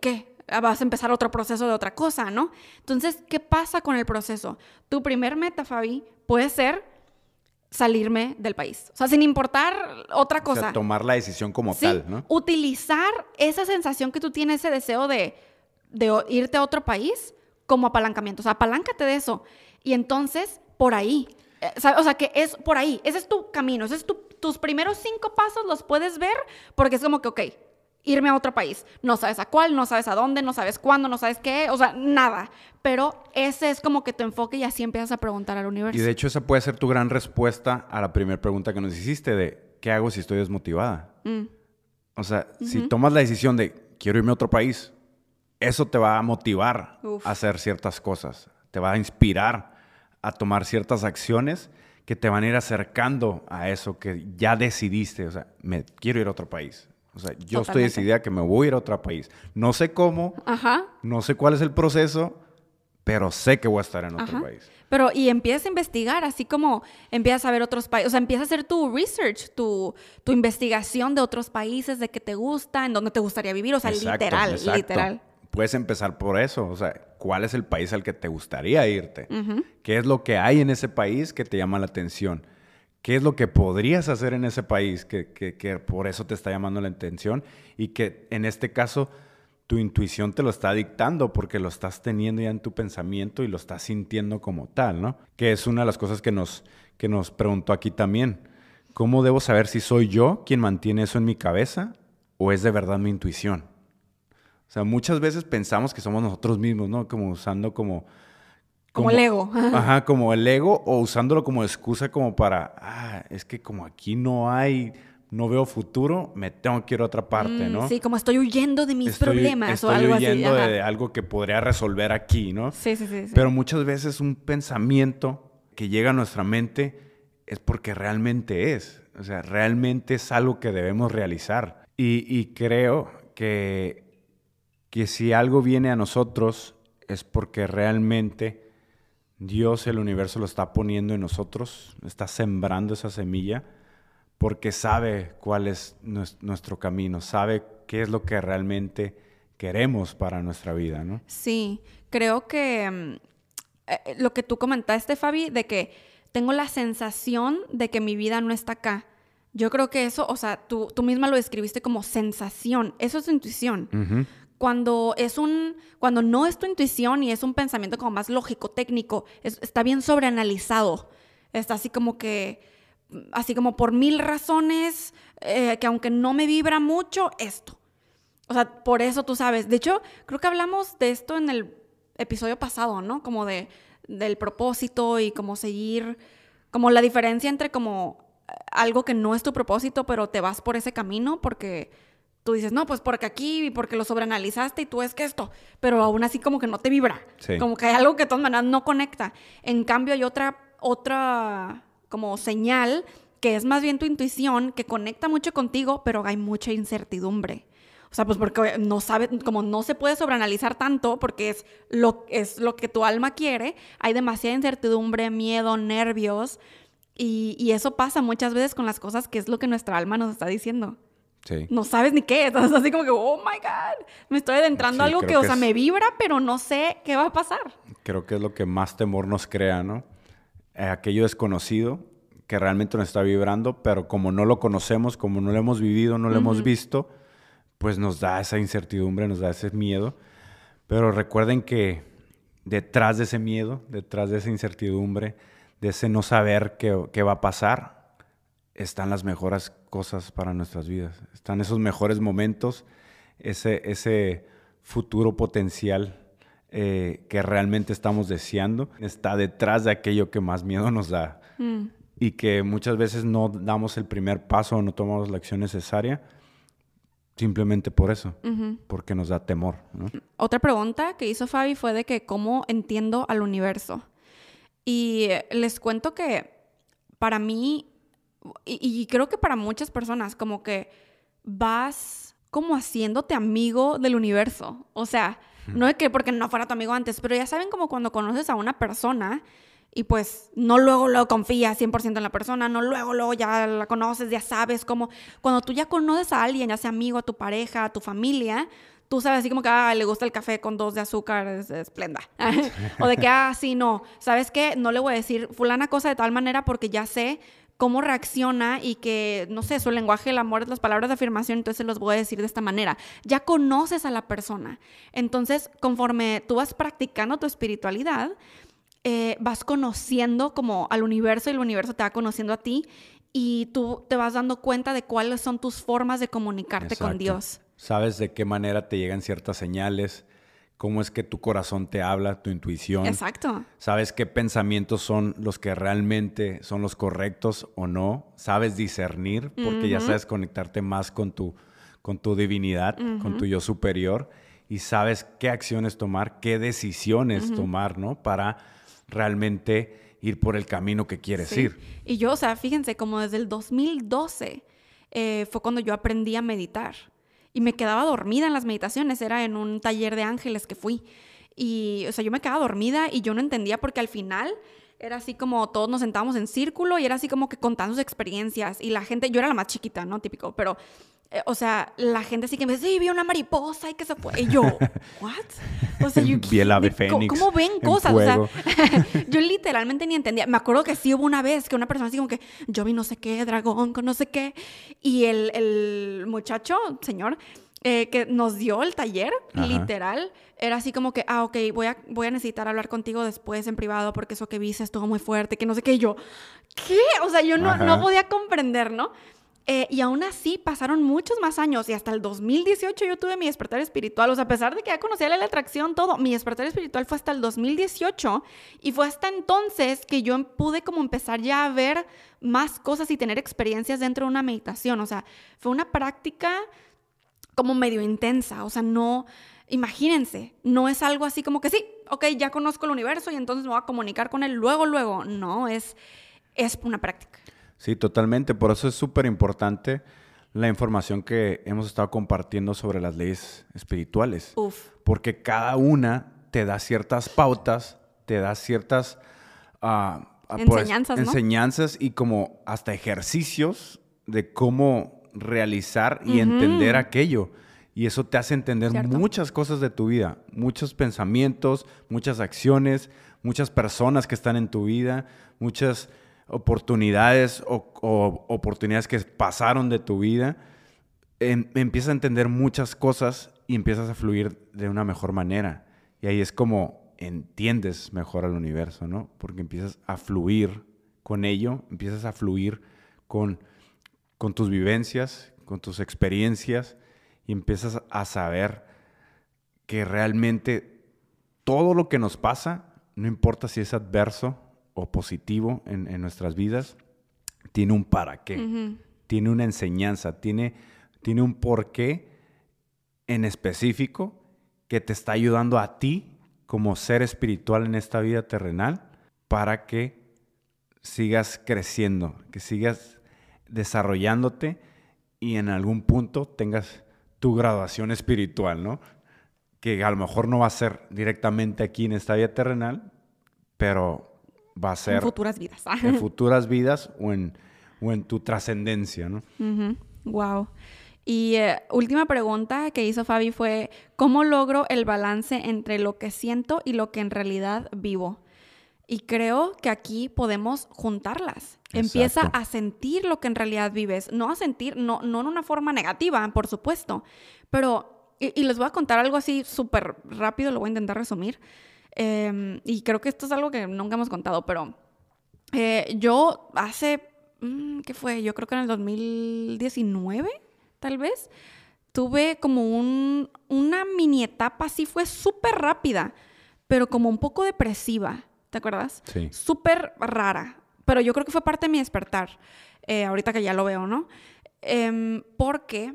S1: ¿qué? Vas a empezar otro proceso de otra cosa, ¿no? Entonces, ¿qué pasa con el proceso? Tu primer meta, Fabi, puede ser salirme del país. O sea, sin importar otra cosa. O sea,
S2: tomar la decisión como tal, ¿no?
S1: Utilizar esa sensación que tú tienes, ese deseo de, irte a otro país como apalancamiento. O sea, apaláncate de eso. Y entonces, por ahí. Eh, o sea, que es por ahí. Ese es tu camino. Ese es tu, tus primeros cinco pasos los puedes ver porque es como que, ok, irme a otro país. No sabes a cuál, no sabes a dónde, no sabes cuándo, no sabes qué, o sea, nada. Pero ese es como que tu enfoque y así empiezas a preguntar al universo.
S2: Y de hecho esa puede ser tu gran respuesta a la primera pregunta que nos hiciste de ¿qué hago si estoy desmotivada? Mm. O sea, si tomas la decisión de quiero irme a otro país, eso te va a motivar a hacer ciertas cosas, te va a inspirar a tomar ciertas acciones que te van a ir acercando a eso que ya decidiste, o sea, me quiero ir a otro país. O sea, yo estoy decidida que me voy a ir a otro país. No sé cómo, no sé cuál es el proceso, pero sé que voy a estar en otro país.
S1: Pero, y empiezas a investigar, así como empiezas a ver otros países, o sea, empiezas a hacer tu research, tu, tu investigación de otros países, de qué te gusta, en dónde te gustaría vivir, o sea, literal, literal.
S2: Puedes empezar por eso, o sea, ¿cuál es el país al que te gustaría irte? ¿Qué es lo que hay en ese país que te llama la atención? Qué es lo que podrías hacer en ese país que, por eso te está llamando la atención y que en este caso tu intuición te lo está dictando porque lo estás teniendo ya en tu pensamiento y lo estás sintiendo como tal, ¿no? Que es una de las cosas que nos, que nos preguntó aquí también. ¿Cómo debo saber si soy yo quien mantiene eso en mi cabeza o es de verdad mi intuición? O sea, muchas veces pensamos que somos nosotros mismos, ¿no? Como usando como
S1: como, el ego.
S2: Ajá, como el ego o usándolo como excusa como para, ah, es que como aquí no hay, no veo futuro, me tengo que ir a otra parte, mm, ¿no?
S1: Sí, como estoy huyendo de mis problemas o algo
S2: así. Estoy huyendo de algo que podría resolver aquí, ¿no?
S1: Sí, sí, sí,
S2: Pero muchas veces un pensamiento que llega a nuestra mente es porque realmente es. O sea, realmente es algo que debemos realizar. Y, y creo que, que si algo viene a nosotros es porque realmente Dios, el universo, lo está poniendo en nosotros, está sembrando esa semilla porque sabe cuál es nuestro camino, sabe qué es lo que realmente queremos para nuestra vida, ¿no?
S1: Sí, creo que mm, eh, lo que tú comentaste, Fabi, de que tengo la sensación de que mi vida no está acá. Yo creo que eso, o sea, tú, tú misma lo describiste como sensación, eso es intuición. Cuando es un, cuando no es tu intuición y es un pensamiento como más lógico, técnico, está bien sobreanalizado. Está así como que así como por mil razones, eh, que aunque no me vibra mucho, esto. O sea, por eso tú sabes. De hecho, creo que hablamos de esto en el episodio pasado, ¿no? Como de, del propósito y como seguir, como la diferencia entre como algo que no es tu propósito, pero te vas por ese camino porque tú dices, no, pues porque aquí y porque lo sobreanalizaste y tú es que esto, pero aún así como que no te vibra. Como que hay algo que de todas maneras no conecta. En cambio, hay otra, otra como señal que es más bien tu intuición, que conecta mucho contigo, pero hay mucha incertidumbre. O sea, pues porque no sabe, como no se puede sobreanalizar tanto, porque es lo, es lo que tu alma quiere, hay demasiada incertidumbre, miedo, nervios, y, y, eso pasa muchas veces con las cosas que es lo que nuestra alma nos está diciendo. Sí. No sabes ni qué, estás así como que, oh my God, me estoy adentrando a algo que, o sea, me vibra, pero no sé qué va a pasar.
S2: Creo que es lo que más temor nos crea, ¿no? Eh, aquello desconocido que realmente nos está vibrando, pero como no lo conocemos, como no lo hemos vivido, no lo hemos visto, pues nos da esa incertidumbre, nos da ese miedo. Pero recuerden que detrás de ese miedo, detrás de esa incertidumbre, de ese no saber qué, qué va a pasar, están las mejores cosas para nuestras vidas. Están esos mejores momentos, ese, ese futuro potencial eh, que realmente estamos deseando está detrás de aquello que más miedo nos da. Mm. Y que muchas veces no damos el primer paso o no tomamos la acción necesaria simplemente por eso, porque nos da temor.
S1: Otra pregunta que hizo Fabi fue de que cómo entiendo al universo. Y les cuento que para mí, y creo que para muchas personas, como que vas como haciéndote amigo del universo. O sea, no es que porque no fuera tu amigo antes, pero ya saben como cuando conoces a una persona y pues no luego lo confías 100% en la persona, no luego luego ya la conoces, ya sabes cómo cuando tú ya conoces a alguien, ya sea amigo, a tu pareja, a tu familia, tú sabes así como que ah, le gusta el café con dos de azúcar, es esplenda. o de que, ah, sí, no, ¿sabes qué? No le voy a decir fulana cosa de tal manera porque ya sé cómo reacciona y que, no sé, su lenguaje, el amor, las palabras de afirmación, entonces los voy a decir de esta manera. Ya conoces a la persona. Entonces, conforme tú vas practicando tu espiritualidad, eh, vas conociendo como al universo y el universo te va conociendo a ti y tú te vas dando cuenta de cuáles son tus formas de comunicarte con Dios.
S2: Sabes de qué manera te llegan ciertas señales, cómo es que tu corazón te habla, tu intuición.
S1: Exacto.
S2: Sabes qué pensamientos son los que realmente son los correctos o no. Sabes discernir porque ya sabes conectarte más con tu, con tu divinidad, con tu yo superior y sabes qué acciones tomar, qué decisiones tomar, ¿no? Para realmente ir por el camino que quieres ir.
S1: Y yo, o sea, fíjense, como desde el 2012 eh, fue cuando yo aprendí a meditar y me quedaba dormida en las meditaciones, era en un taller de ángeles que fui. Y, o sea, yo me quedaba dormida y yo no entendía porque al final era así como todos nos sentábamos en círculo y era así como que contando sus experiencias y la gente, yo era la más chiquita, ¿no? Típico, pero, eh, o sea, la gente sí que me decía, sí, vi una mariposa y que se fue. Y yo, ¿what?
S2: O sea, yo, vi el ave fénix.
S1: ¿Cómo ven cosas? O sea, yo literalmente ni entendía. Me acuerdo que sí hubo una vez que una persona así como que, yo vi no sé qué, dragón, con no sé qué. Y el, el muchacho, señor, eh, que nos dio el taller, literal, era así como que, ah, ok, voy a, voy a necesitar hablar contigo después en privado porque eso que viste estuvo muy fuerte, que no sé qué. yo, ¿qué? O sea, yo no, no podía comprender, ¿no? Eh, y aún así pasaron muchos más años y hasta el 2018 yo tuve mi despertar espiritual. O sea, a pesar de que ya conocía la atracción, todo, mi despertar espiritual fue hasta el 2018 y fue hasta entonces que yo pude como empezar ya a ver más cosas y tener experiencias dentro de una meditación. O sea, fue una práctica como medio intensa, o sea, no, imagínense, no es algo así como que sí, ok, ya conozco el universo y entonces me voy a comunicar con él luego, luego, no, es, es una práctica.
S2: Sí, totalmente, por eso es súper importante la información que hemos estado compartiendo sobre las leyes espirituales, Uf. porque cada una te da ciertas pautas, te da ciertas...
S1: uh, enseñanzas,
S2: enseñanzas y como hasta ejercicios de cómo realizar y entender aquello. Y eso te hace entender muchas cosas de tu vida, muchos pensamientos, muchas acciones, muchas personas que están en tu vida, muchas oportunidades o, oportunidades que pasaron de tu vida. Em, empiezas a entender muchas cosas y empiezas a fluir de una mejor manera. Y ahí es como entiendes mejor al universo, ¿no? Porque empiezas a fluir con ello, empiezas a fluir con, con tus vivencias, con tus experiencias y empiezas a saber que realmente todo lo que nos pasa, no importa si es adverso o positivo en, nuestras vidas, tiene un para qué, tiene una enseñanza, tiene, tiene un porqué en específico que te está ayudando a ti como ser espiritual en esta vida terrenal para que sigas creciendo, que sigas desarrollándote y en algún punto tengas tu graduación espiritual, ¿no? Que a lo mejor no va a ser directamente aquí en esta vida terrenal, pero va a ser... En
S1: futuras vidas.
S2: en futuras vidas o en, o en tu trascendencia, ¿no?
S1: Wow. Y eh, última pregunta que hizo Fabi fue, ¿cómo logro el balance entre lo que siento y lo que en realidad vivo? Y creo que aquí podemos juntarlas. Empieza a sentir lo que en realidad vives, no a sentir, no, no en una forma negativa, por supuesto, pero, y, les voy a contar algo así súper rápido, lo voy a intentar resumir. Em, y creo que esto es algo que nunca hemos contado, pero eh, yo hace, mm, ¿qué fue? Yo creo que en el 2019, tal vez, tuve como un, una mini etapa, así fue súper rápida, pero como un poco depresiva ¿te acuerdas?
S2: Sí.
S1: Súper rara, pero yo creo que fue parte de mi despertar, eh, ahorita que ya lo veo, ¿no? Em, porque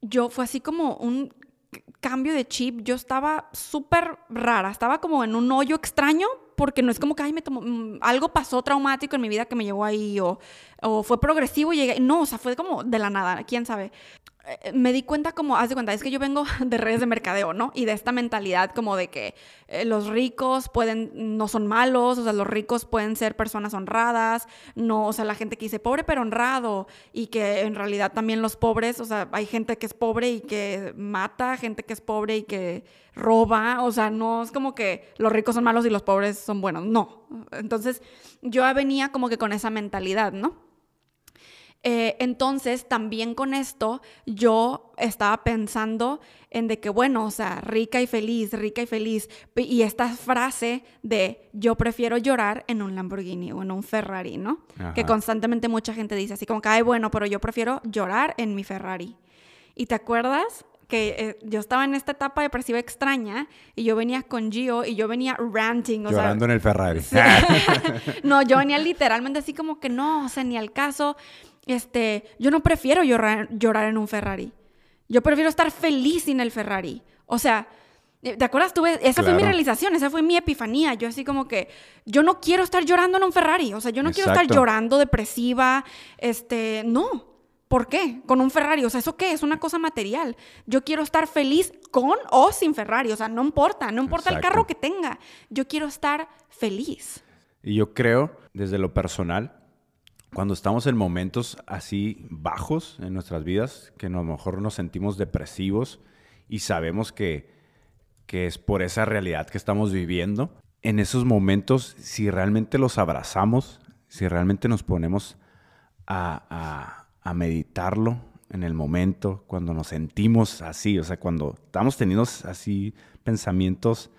S1: yo fue así como un cambio de chip, yo estaba súper rara, estaba como en un hoyo extraño, porque no es como que Ay, me tomó, mm, algo pasó traumático en mi vida que me llevó ahí, o, o fue progresivo y llegué, no, o sea, fue como de la nada, quién sabe. Eh, me di cuenta como, haz de cuenta, es que yo vengo de redes de mercadeo, ¿no? Y de esta mentalidad como de que eh, los ricos pueden, no son malos, o sea, los ricos pueden ser personas honradas, no, o sea, la gente que dice pobre pero honrado, y que en realidad también los pobres, o sea, hay gente que es pobre y que mata, gente que es pobre y que roba, o sea, no es como que los ricos son malos y los pobres son buenos, no. Entonces, yo venía como que con esa mentalidad, ¿no? Eh, entonces, también con esto, yo estaba pensando en de que, bueno, o sea, rica y feliz, rica y feliz. Y esta frase de yo prefiero llorar en un Lamborghini o en un Ferrari, ¿no? Que constantemente mucha gente dice así como que, ay, bueno, pero yo prefiero llorar en mi Ferrari. ¿Y te acuerdas? Que eh, yo estaba en esta etapa depresiva extraña y yo venía con Gio y yo venía ranting.
S2: O Llorando en el Ferrari.
S1: no, yo venía literalmente así como que no, o sea, ni al caso este, yo no prefiero llorar, llorar en un Ferrari. Yo prefiero estar feliz sin el Ferrari. O sea, eh, ¿te acuerdas? Tuve, esa fue mi realización, esa fue mi epifanía. Yo así como que, yo no quiero estar llorando en un Ferrari. O sea, yo no quiero estar llorando depresiva. Este, no. ¿Por qué? Con un Ferrari. O sea, ¿eso qué? Es una cosa material. Yo quiero estar feliz con o sin Ferrari. O sea, no importa. No importa el carro que tenga. Yo quiero estar feliz.
S2: Y yo creo, desde lo personal, cuando estamos en momentos así bajos en nuestras vidas, que a lo mejor nos sentimos depresivos y sabemos que, que es por esa realidad que estamos viviendo, en esos momentos, si realmente los abrazamos, si realmente nos ponemos a, a, meditarlo en el momento, cuando nos sentimos así, o sea, cuando estamos teniendo así pensamientos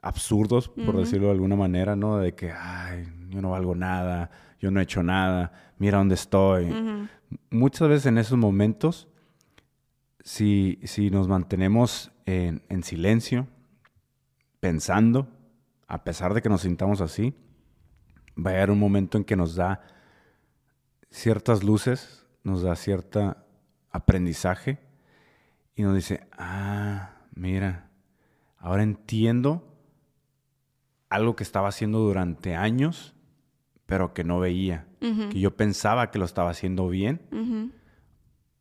S2: absurdos, por decirlo de alguna manera, ¿no? De que, ay, yo no valgo nada, yo no he hecho nada, mira dónde estoy. Muchas veces en esos momentos, si, si nos mantenemos en, en, silencio, pensando, a pesar de que nos sintamos así, va a llegar un momento en que nos da ciertas luces, nos da cierto aprendizaje y nos dice, ah, mira, ahora entiendo algo que estaba haciendo durante años pero que no veía, que yo pensaba que lo estaba haciendo bien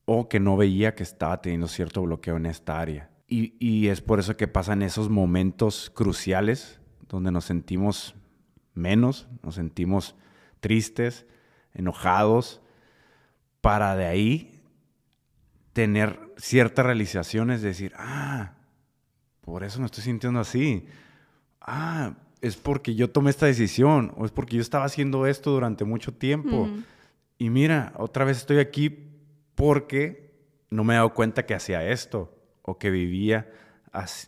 S2: o que no veía que estaba teniendo cierto bloqueo en esta área. Y, y, es por eso que pasan esos momentos cruciales donde nos sentimos menos, nos sentimos tristes, enojados, para de ahí tener ciertas realizaciones, decir, ah, por eso me estoy sintiendo así. Ah, es porque yo tomé esta decisión o es porque yo estaba haciendo esto durante mucho tiempo. Y mira, otra vez estoy aquí porque no me he dado cuenta que hacía esto o que vivía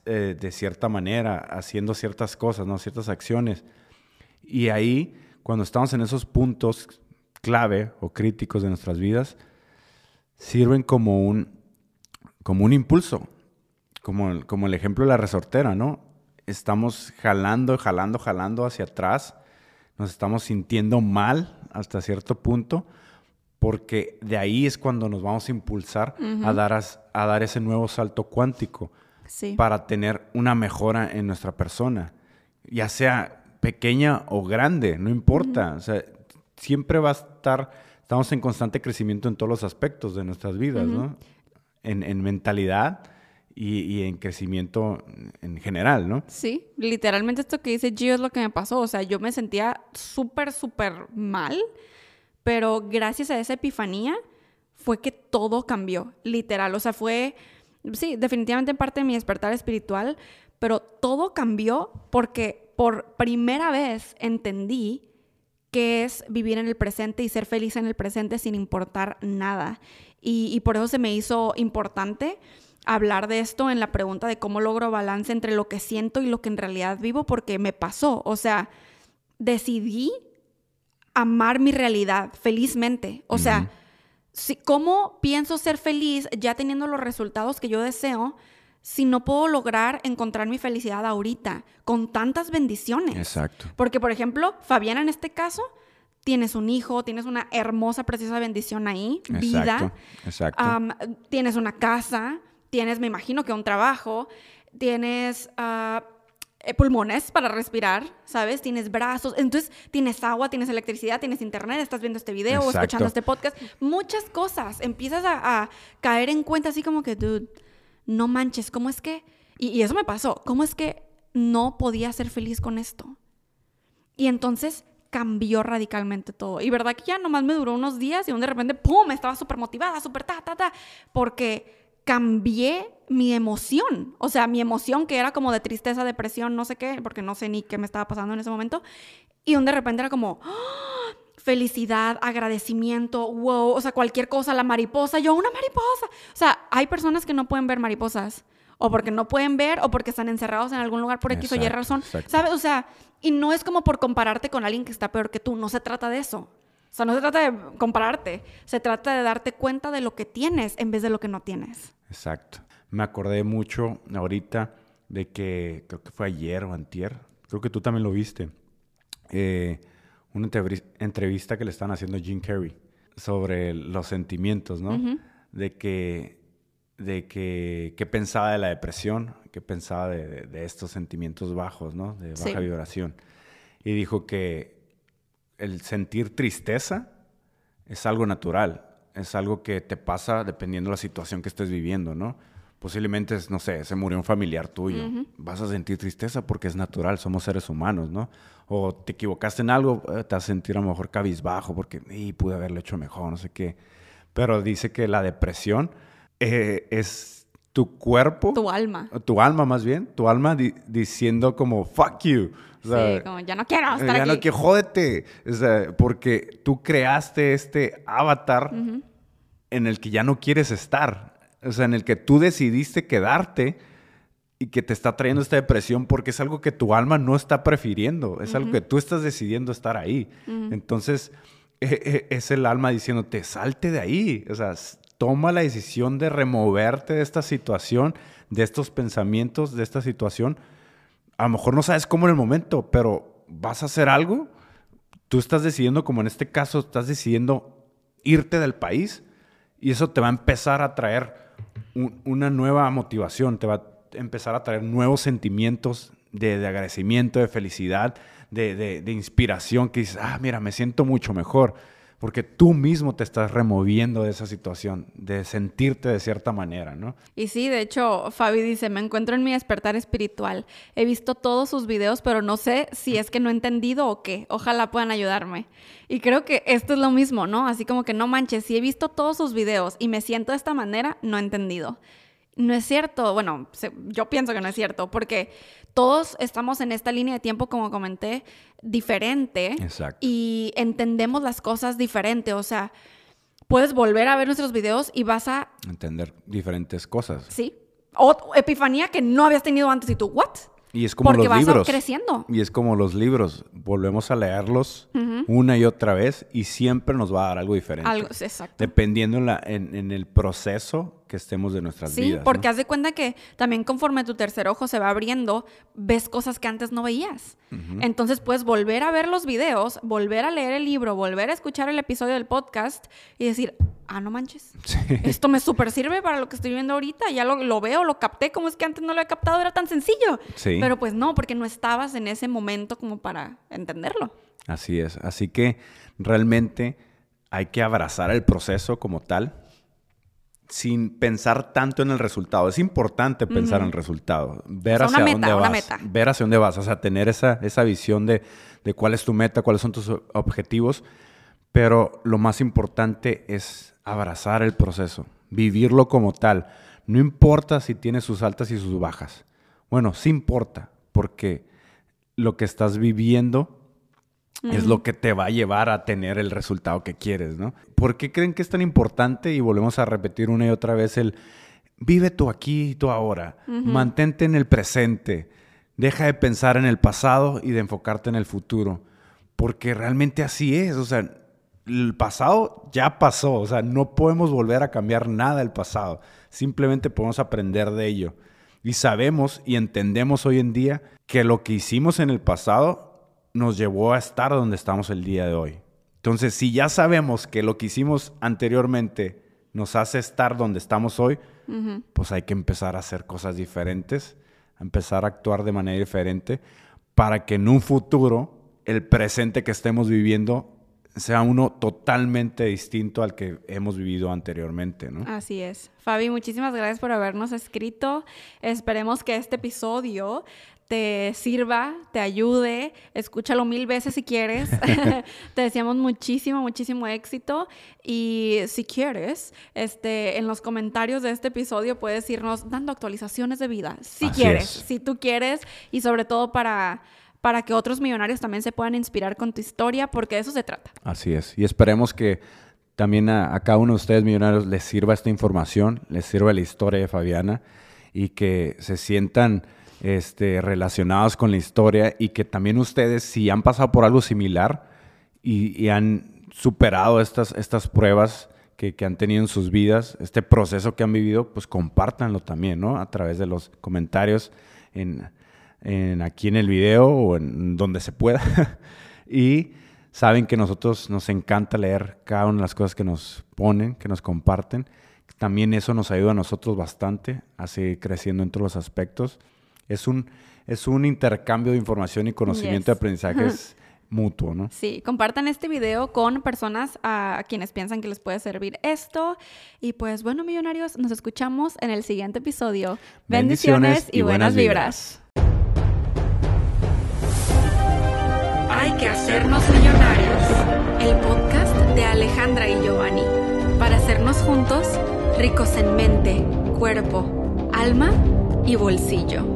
S2: eh, de cierta manera, haciendo ciertas cosas, ¿no? ciertas acciones. Y ahí, cuando estamos en esos puntos clave o críticos de nuestras vidas, sirven como un, como un impulso, como, como el ejemplo de la resortera, ¿no? Estamos jalando, jalando, jalando hacia atrás, nos estamos sintiendo mal hasta cierto punto, porque de ahí es cuando nos vamos a impulsar a, dar a, dar ese nuevo salto cuántico para tener una mejora en nuestra persona, ya sea pequeña o grande, no importa, o sea, siempre va a estar, estamos en constante crecimiento en todos los aspectos de nuestras vidas, ¿no? En, mentalidad y, y, en crecimiento en general, ¿no?
S1: Sí, literalmente esto que dice Gio es lo que me pasó, o sea, yo me sentía súper, súper mal pero gracias a esa epifanía fue que todo cambió, literal. O sea, fue, sí, definitivamente parte de mi despertar espiritual, pero todo cambió porque por primera vez entendí qué es vivir en el presente y ser feliz en el presente sin importar nada. Y, y, por eso se me hizo importante hablar de esto en la pregunta de cómo logro balance entre lo que siento y lo que en realidad vivo, porque me pasó. O sea, decidí amar mi realidad felizmente. O sea, si, ¿cómo pienso ser feliz ya teniendo los resultados que yo deseo si no puedo lograr encontrar mi felicidad ahorita con tantas bendiciones?
S2: Exacto.
S1: Porque, por ejemplo, Fabiana en este caso, tienes un hijo, tienes una hermosa, preciosa bendición ahí, vida.
S2: Exacto.
S1: tienes una casa, tienes, me imagino que un trabajo, tienes... Eh, pulmones para respirar, ¿sabes? Tienes brazos, entonces tienes agua, tienes electricidad, tienes internet, estás viendo este video escuchando este podcast, muchas cosas. Empiezas a, caer en cuenta así como que, dude, no manches, ¿cómo es que? Y, eso me pasó, ¿cómo es que no podía ser feliz con esto? Y entonces cambió radicalmente todo. Y verdad que ya nomás me duró unos días y de repente, ¡pum!, estaba súper motivada, súper ta, ta, ta, porque cambié mi emoción, o sea, mi emoción que era como de tristeza, depresión, no sé qué, porque no sé ni qué me estaba pasando en ese momento, y de repente era como ¡ah! Felicidad, agradecimiento, wow, o sea, cualquier cosa, la mariposa, yo una mariposa, o sea, hay personas que no pueden ver mariposas, o porque no pueden ver, o porque están encerrados en algún lugar por X o Y razón, ¿sabes? O sea, y no es como por compararte con alguien que está peor que tú, no se trata de eso. O sea, no se trata de compararte, se trata de darte cuenta de lo que tienes en vez de lo que no tienes.
S2: Exacto. Me acordé mucho ahorita de que, creo que fue ayer o antier, creo que tú también lo viste, eh, una entrevista que le están haciendo a Jim Carrey sobre los sentimientos, ¿no? De que, de que, qué pensaba de la depresión, qué pensaba de, estos sentimientos bajos, ¿no? De baja vibración. Y dijo que el sentir tristeza es algo natural, es algo que te pasa dependiendo de la situación que estés viviendo, ¿no? Posiblemente, no sé, se murió un familiar tuyo. Vas a sentir tristeza porque es natural, somos seres humanos, ¿no? O te equivocaste en algo, eh, te vas a sentir a lo mejor cabizbajo porque y, pude haberlo hecho mejor, no sé qué. Pero dice que la depresión eh, es tu cuerpo.
S1: Tu alma.
S2: Tu alma, más bien. Tu alma diciendo como, fuck you
S1: sí, como ya no quiero estar
S2: ya no quiero, jódete. O sea, porque tú creaste este avatar en el que ya no quieres estar. O sea, en el que tú decidiste quedarte y que te está trayendo esta depresión porque es algo que tu alma no está prefiriendo. Es algo que tú estás decidiendo estar ahí. Entonces, e, e, es el alma diciéndote, salte de ahí. O sea, toma la decisión de removerte de esta situación, de estos pensamientos, de esta situación a lo mejor no sabes cómo en el momento, pero vas a hacer algo. Tú estás decidiendo, como en este caso, estás decidiendo irte del país y eso te va a empezar a traer una nueva motivación, te va a empezar a traer nuevos sentimientos de, agradecimiento, de felicidad, de, inspiración, que dices, ah, mira, me siento mucho mejor. Porque tú mismo te estás removiendo de esa situación, de sentirte de cierta manera, ¿no?
S1: Y sí, de hecho, Fabi dice, me encuentro en mi despertar espiritual. He visto todos sus videos, pero no sé si es que no he entendido o qué. Ojalá puedan ayudarme. Y creo que esto es lo mismo, ¿no? Así como que no manches, si he visto todos sus videos y me siento de esta manera, no he entendido. No es cierto, bueno, yo pienso que no es cierto, porque todos estamos en esta línea de tiempo, como comenté, diferente.
S2: Exacto.
S1: Y entendemos las cosas diferente. O sea, puedes volver a ver nuestros videos y vas a...
S2: Entender diferentes cosas.
S1: Sí. O epifanía que no habías tenido antes y tú, ¿what?
S2: Y es como
S1: Porque
S2: los libros.
S1: vas creciendo.
S2: Y es como los libros. Volvemos a leerlos una y otra vez y siempre nos va a dar algo diferente.
S1: Algo, exacto.
S2: Dependiendo en, la, en, en el proceso que estemos de nuestras
S1: sí,
S2: vidas.
S1: Sí, porque haz de cuenta que también conforme tu tercer ojo se va abriendo, ves cosas que antes no veías. Entonces puedes volver a ver los videos, volver a leer el libro, volver a escuchar el episodio del podcast y decir, ah, no manches. Esto me súper sirve para lo que estoy viendo ahorita. Ya lo, lo, veo, lo capté. como es que antes no lo he captado? Era tan sencillo.
S2: Sí.
S1: Pero pues no, porque no estabas en ese momento como para entenderlo.
S2: Así es. Así que realmente hay que abrazar el proceso como tal sin pensar tanto en el resultado. Es importante pensar en el resultado, ver
S1: o sea,
S2: hacia
S1: meta,
S2: dónde vas,
S1: meta.
S2: ver hacia dónde vas, o sea, tener esa, esa visión de, de cuál es tu meta, cuáles son tus objetivos, pero lo más importante es abrazar el proceso, vivirlo como tal. No importa si tiene sus altas y sus bajas. Bueno, sí importa, porque lo que estás viviendo es lo que te va a llevar a tener el resultado que quieres, ¿no? ¿Por qué creen que es tan importante? Y volvemos a repetir una y otra vez el vive tú aquí y tú ahora, uh -huh. mantente en el presente, deja de pensar en el pasado y de enfocarte en el futuro, porque realmente así es, o sea, el pasado ya pasó, o sea, no podemos volver a cambiar nada del pasado, simplemente podemos aprender de ello. Y sabemos y entendemos hoy en día que lo que hicimos en el pasado nos llevó a estar donde estamos el día de hoy. Entonces, si ya sabemos que lo que hicimos anteriormente nos hace estar donde estamos hoy, uh -huh. pues hay que empezar a hacer cosas diferentes, a empezar a actuar de manera diferente para que en un futuro el presente que estemos viviendo sea uno totalmente distinto al que hemos vivido anteriormente, ¿no?
S1: Así es. Fabi, muchísimas gracias por habernos escrito. Esperemos que este episodio te sirva, te ayude, escúchalo mil veces si quieres. te deseamos muchísimo, muchísimo éxito. Y si quieres, este, en los comentarios de este episodio puedes irnos dando actualizaciones de vida. Si
S2: Así
S1: quieres,
S2: es.
S1: si tú quieres, y sobre todo para, para que otros millonarios también se puedan inspirar con tu historia, porque de eso se trata.
S2: Así es. Y esperemos que también a, a cada uno de ustedes millonarios les sirva esta información, les sirva la historia de Fabiana y que se sientan este, relacionados con la historia y que también ustedes, si han pasado por algo similar y, y han superado estas, estas pruebas que, que, han tenido en sus vidas, este proceso que han vivido, pues compártanlo también, ¿no? A través de los comentarios en, en aquí en el video o en donde se pueda. y saben que nosotros nos encanta leer cada una de las cosas que nos ponen, que nos comparten. También eso nos ayuda a nosotros bastante a seguir creciendo en todos los aspectos es un, es un intercambio de información y conocimiento
S1: Yes.
S2: de aprendizajes mutuo, ¿no?
S1: Sí, compartan este video con personas a quienes piensan que les puede servir esto. Y pues bueno, millonarios, nos escuchamos en el siguiente episodio. Bendiciones, y, buenas vibras. Hay que hacernos millonarios. El podcast de Alejandra y Giovanni. Para hacernos juntos ricos en mente, cuerpo, alma y bolsillo.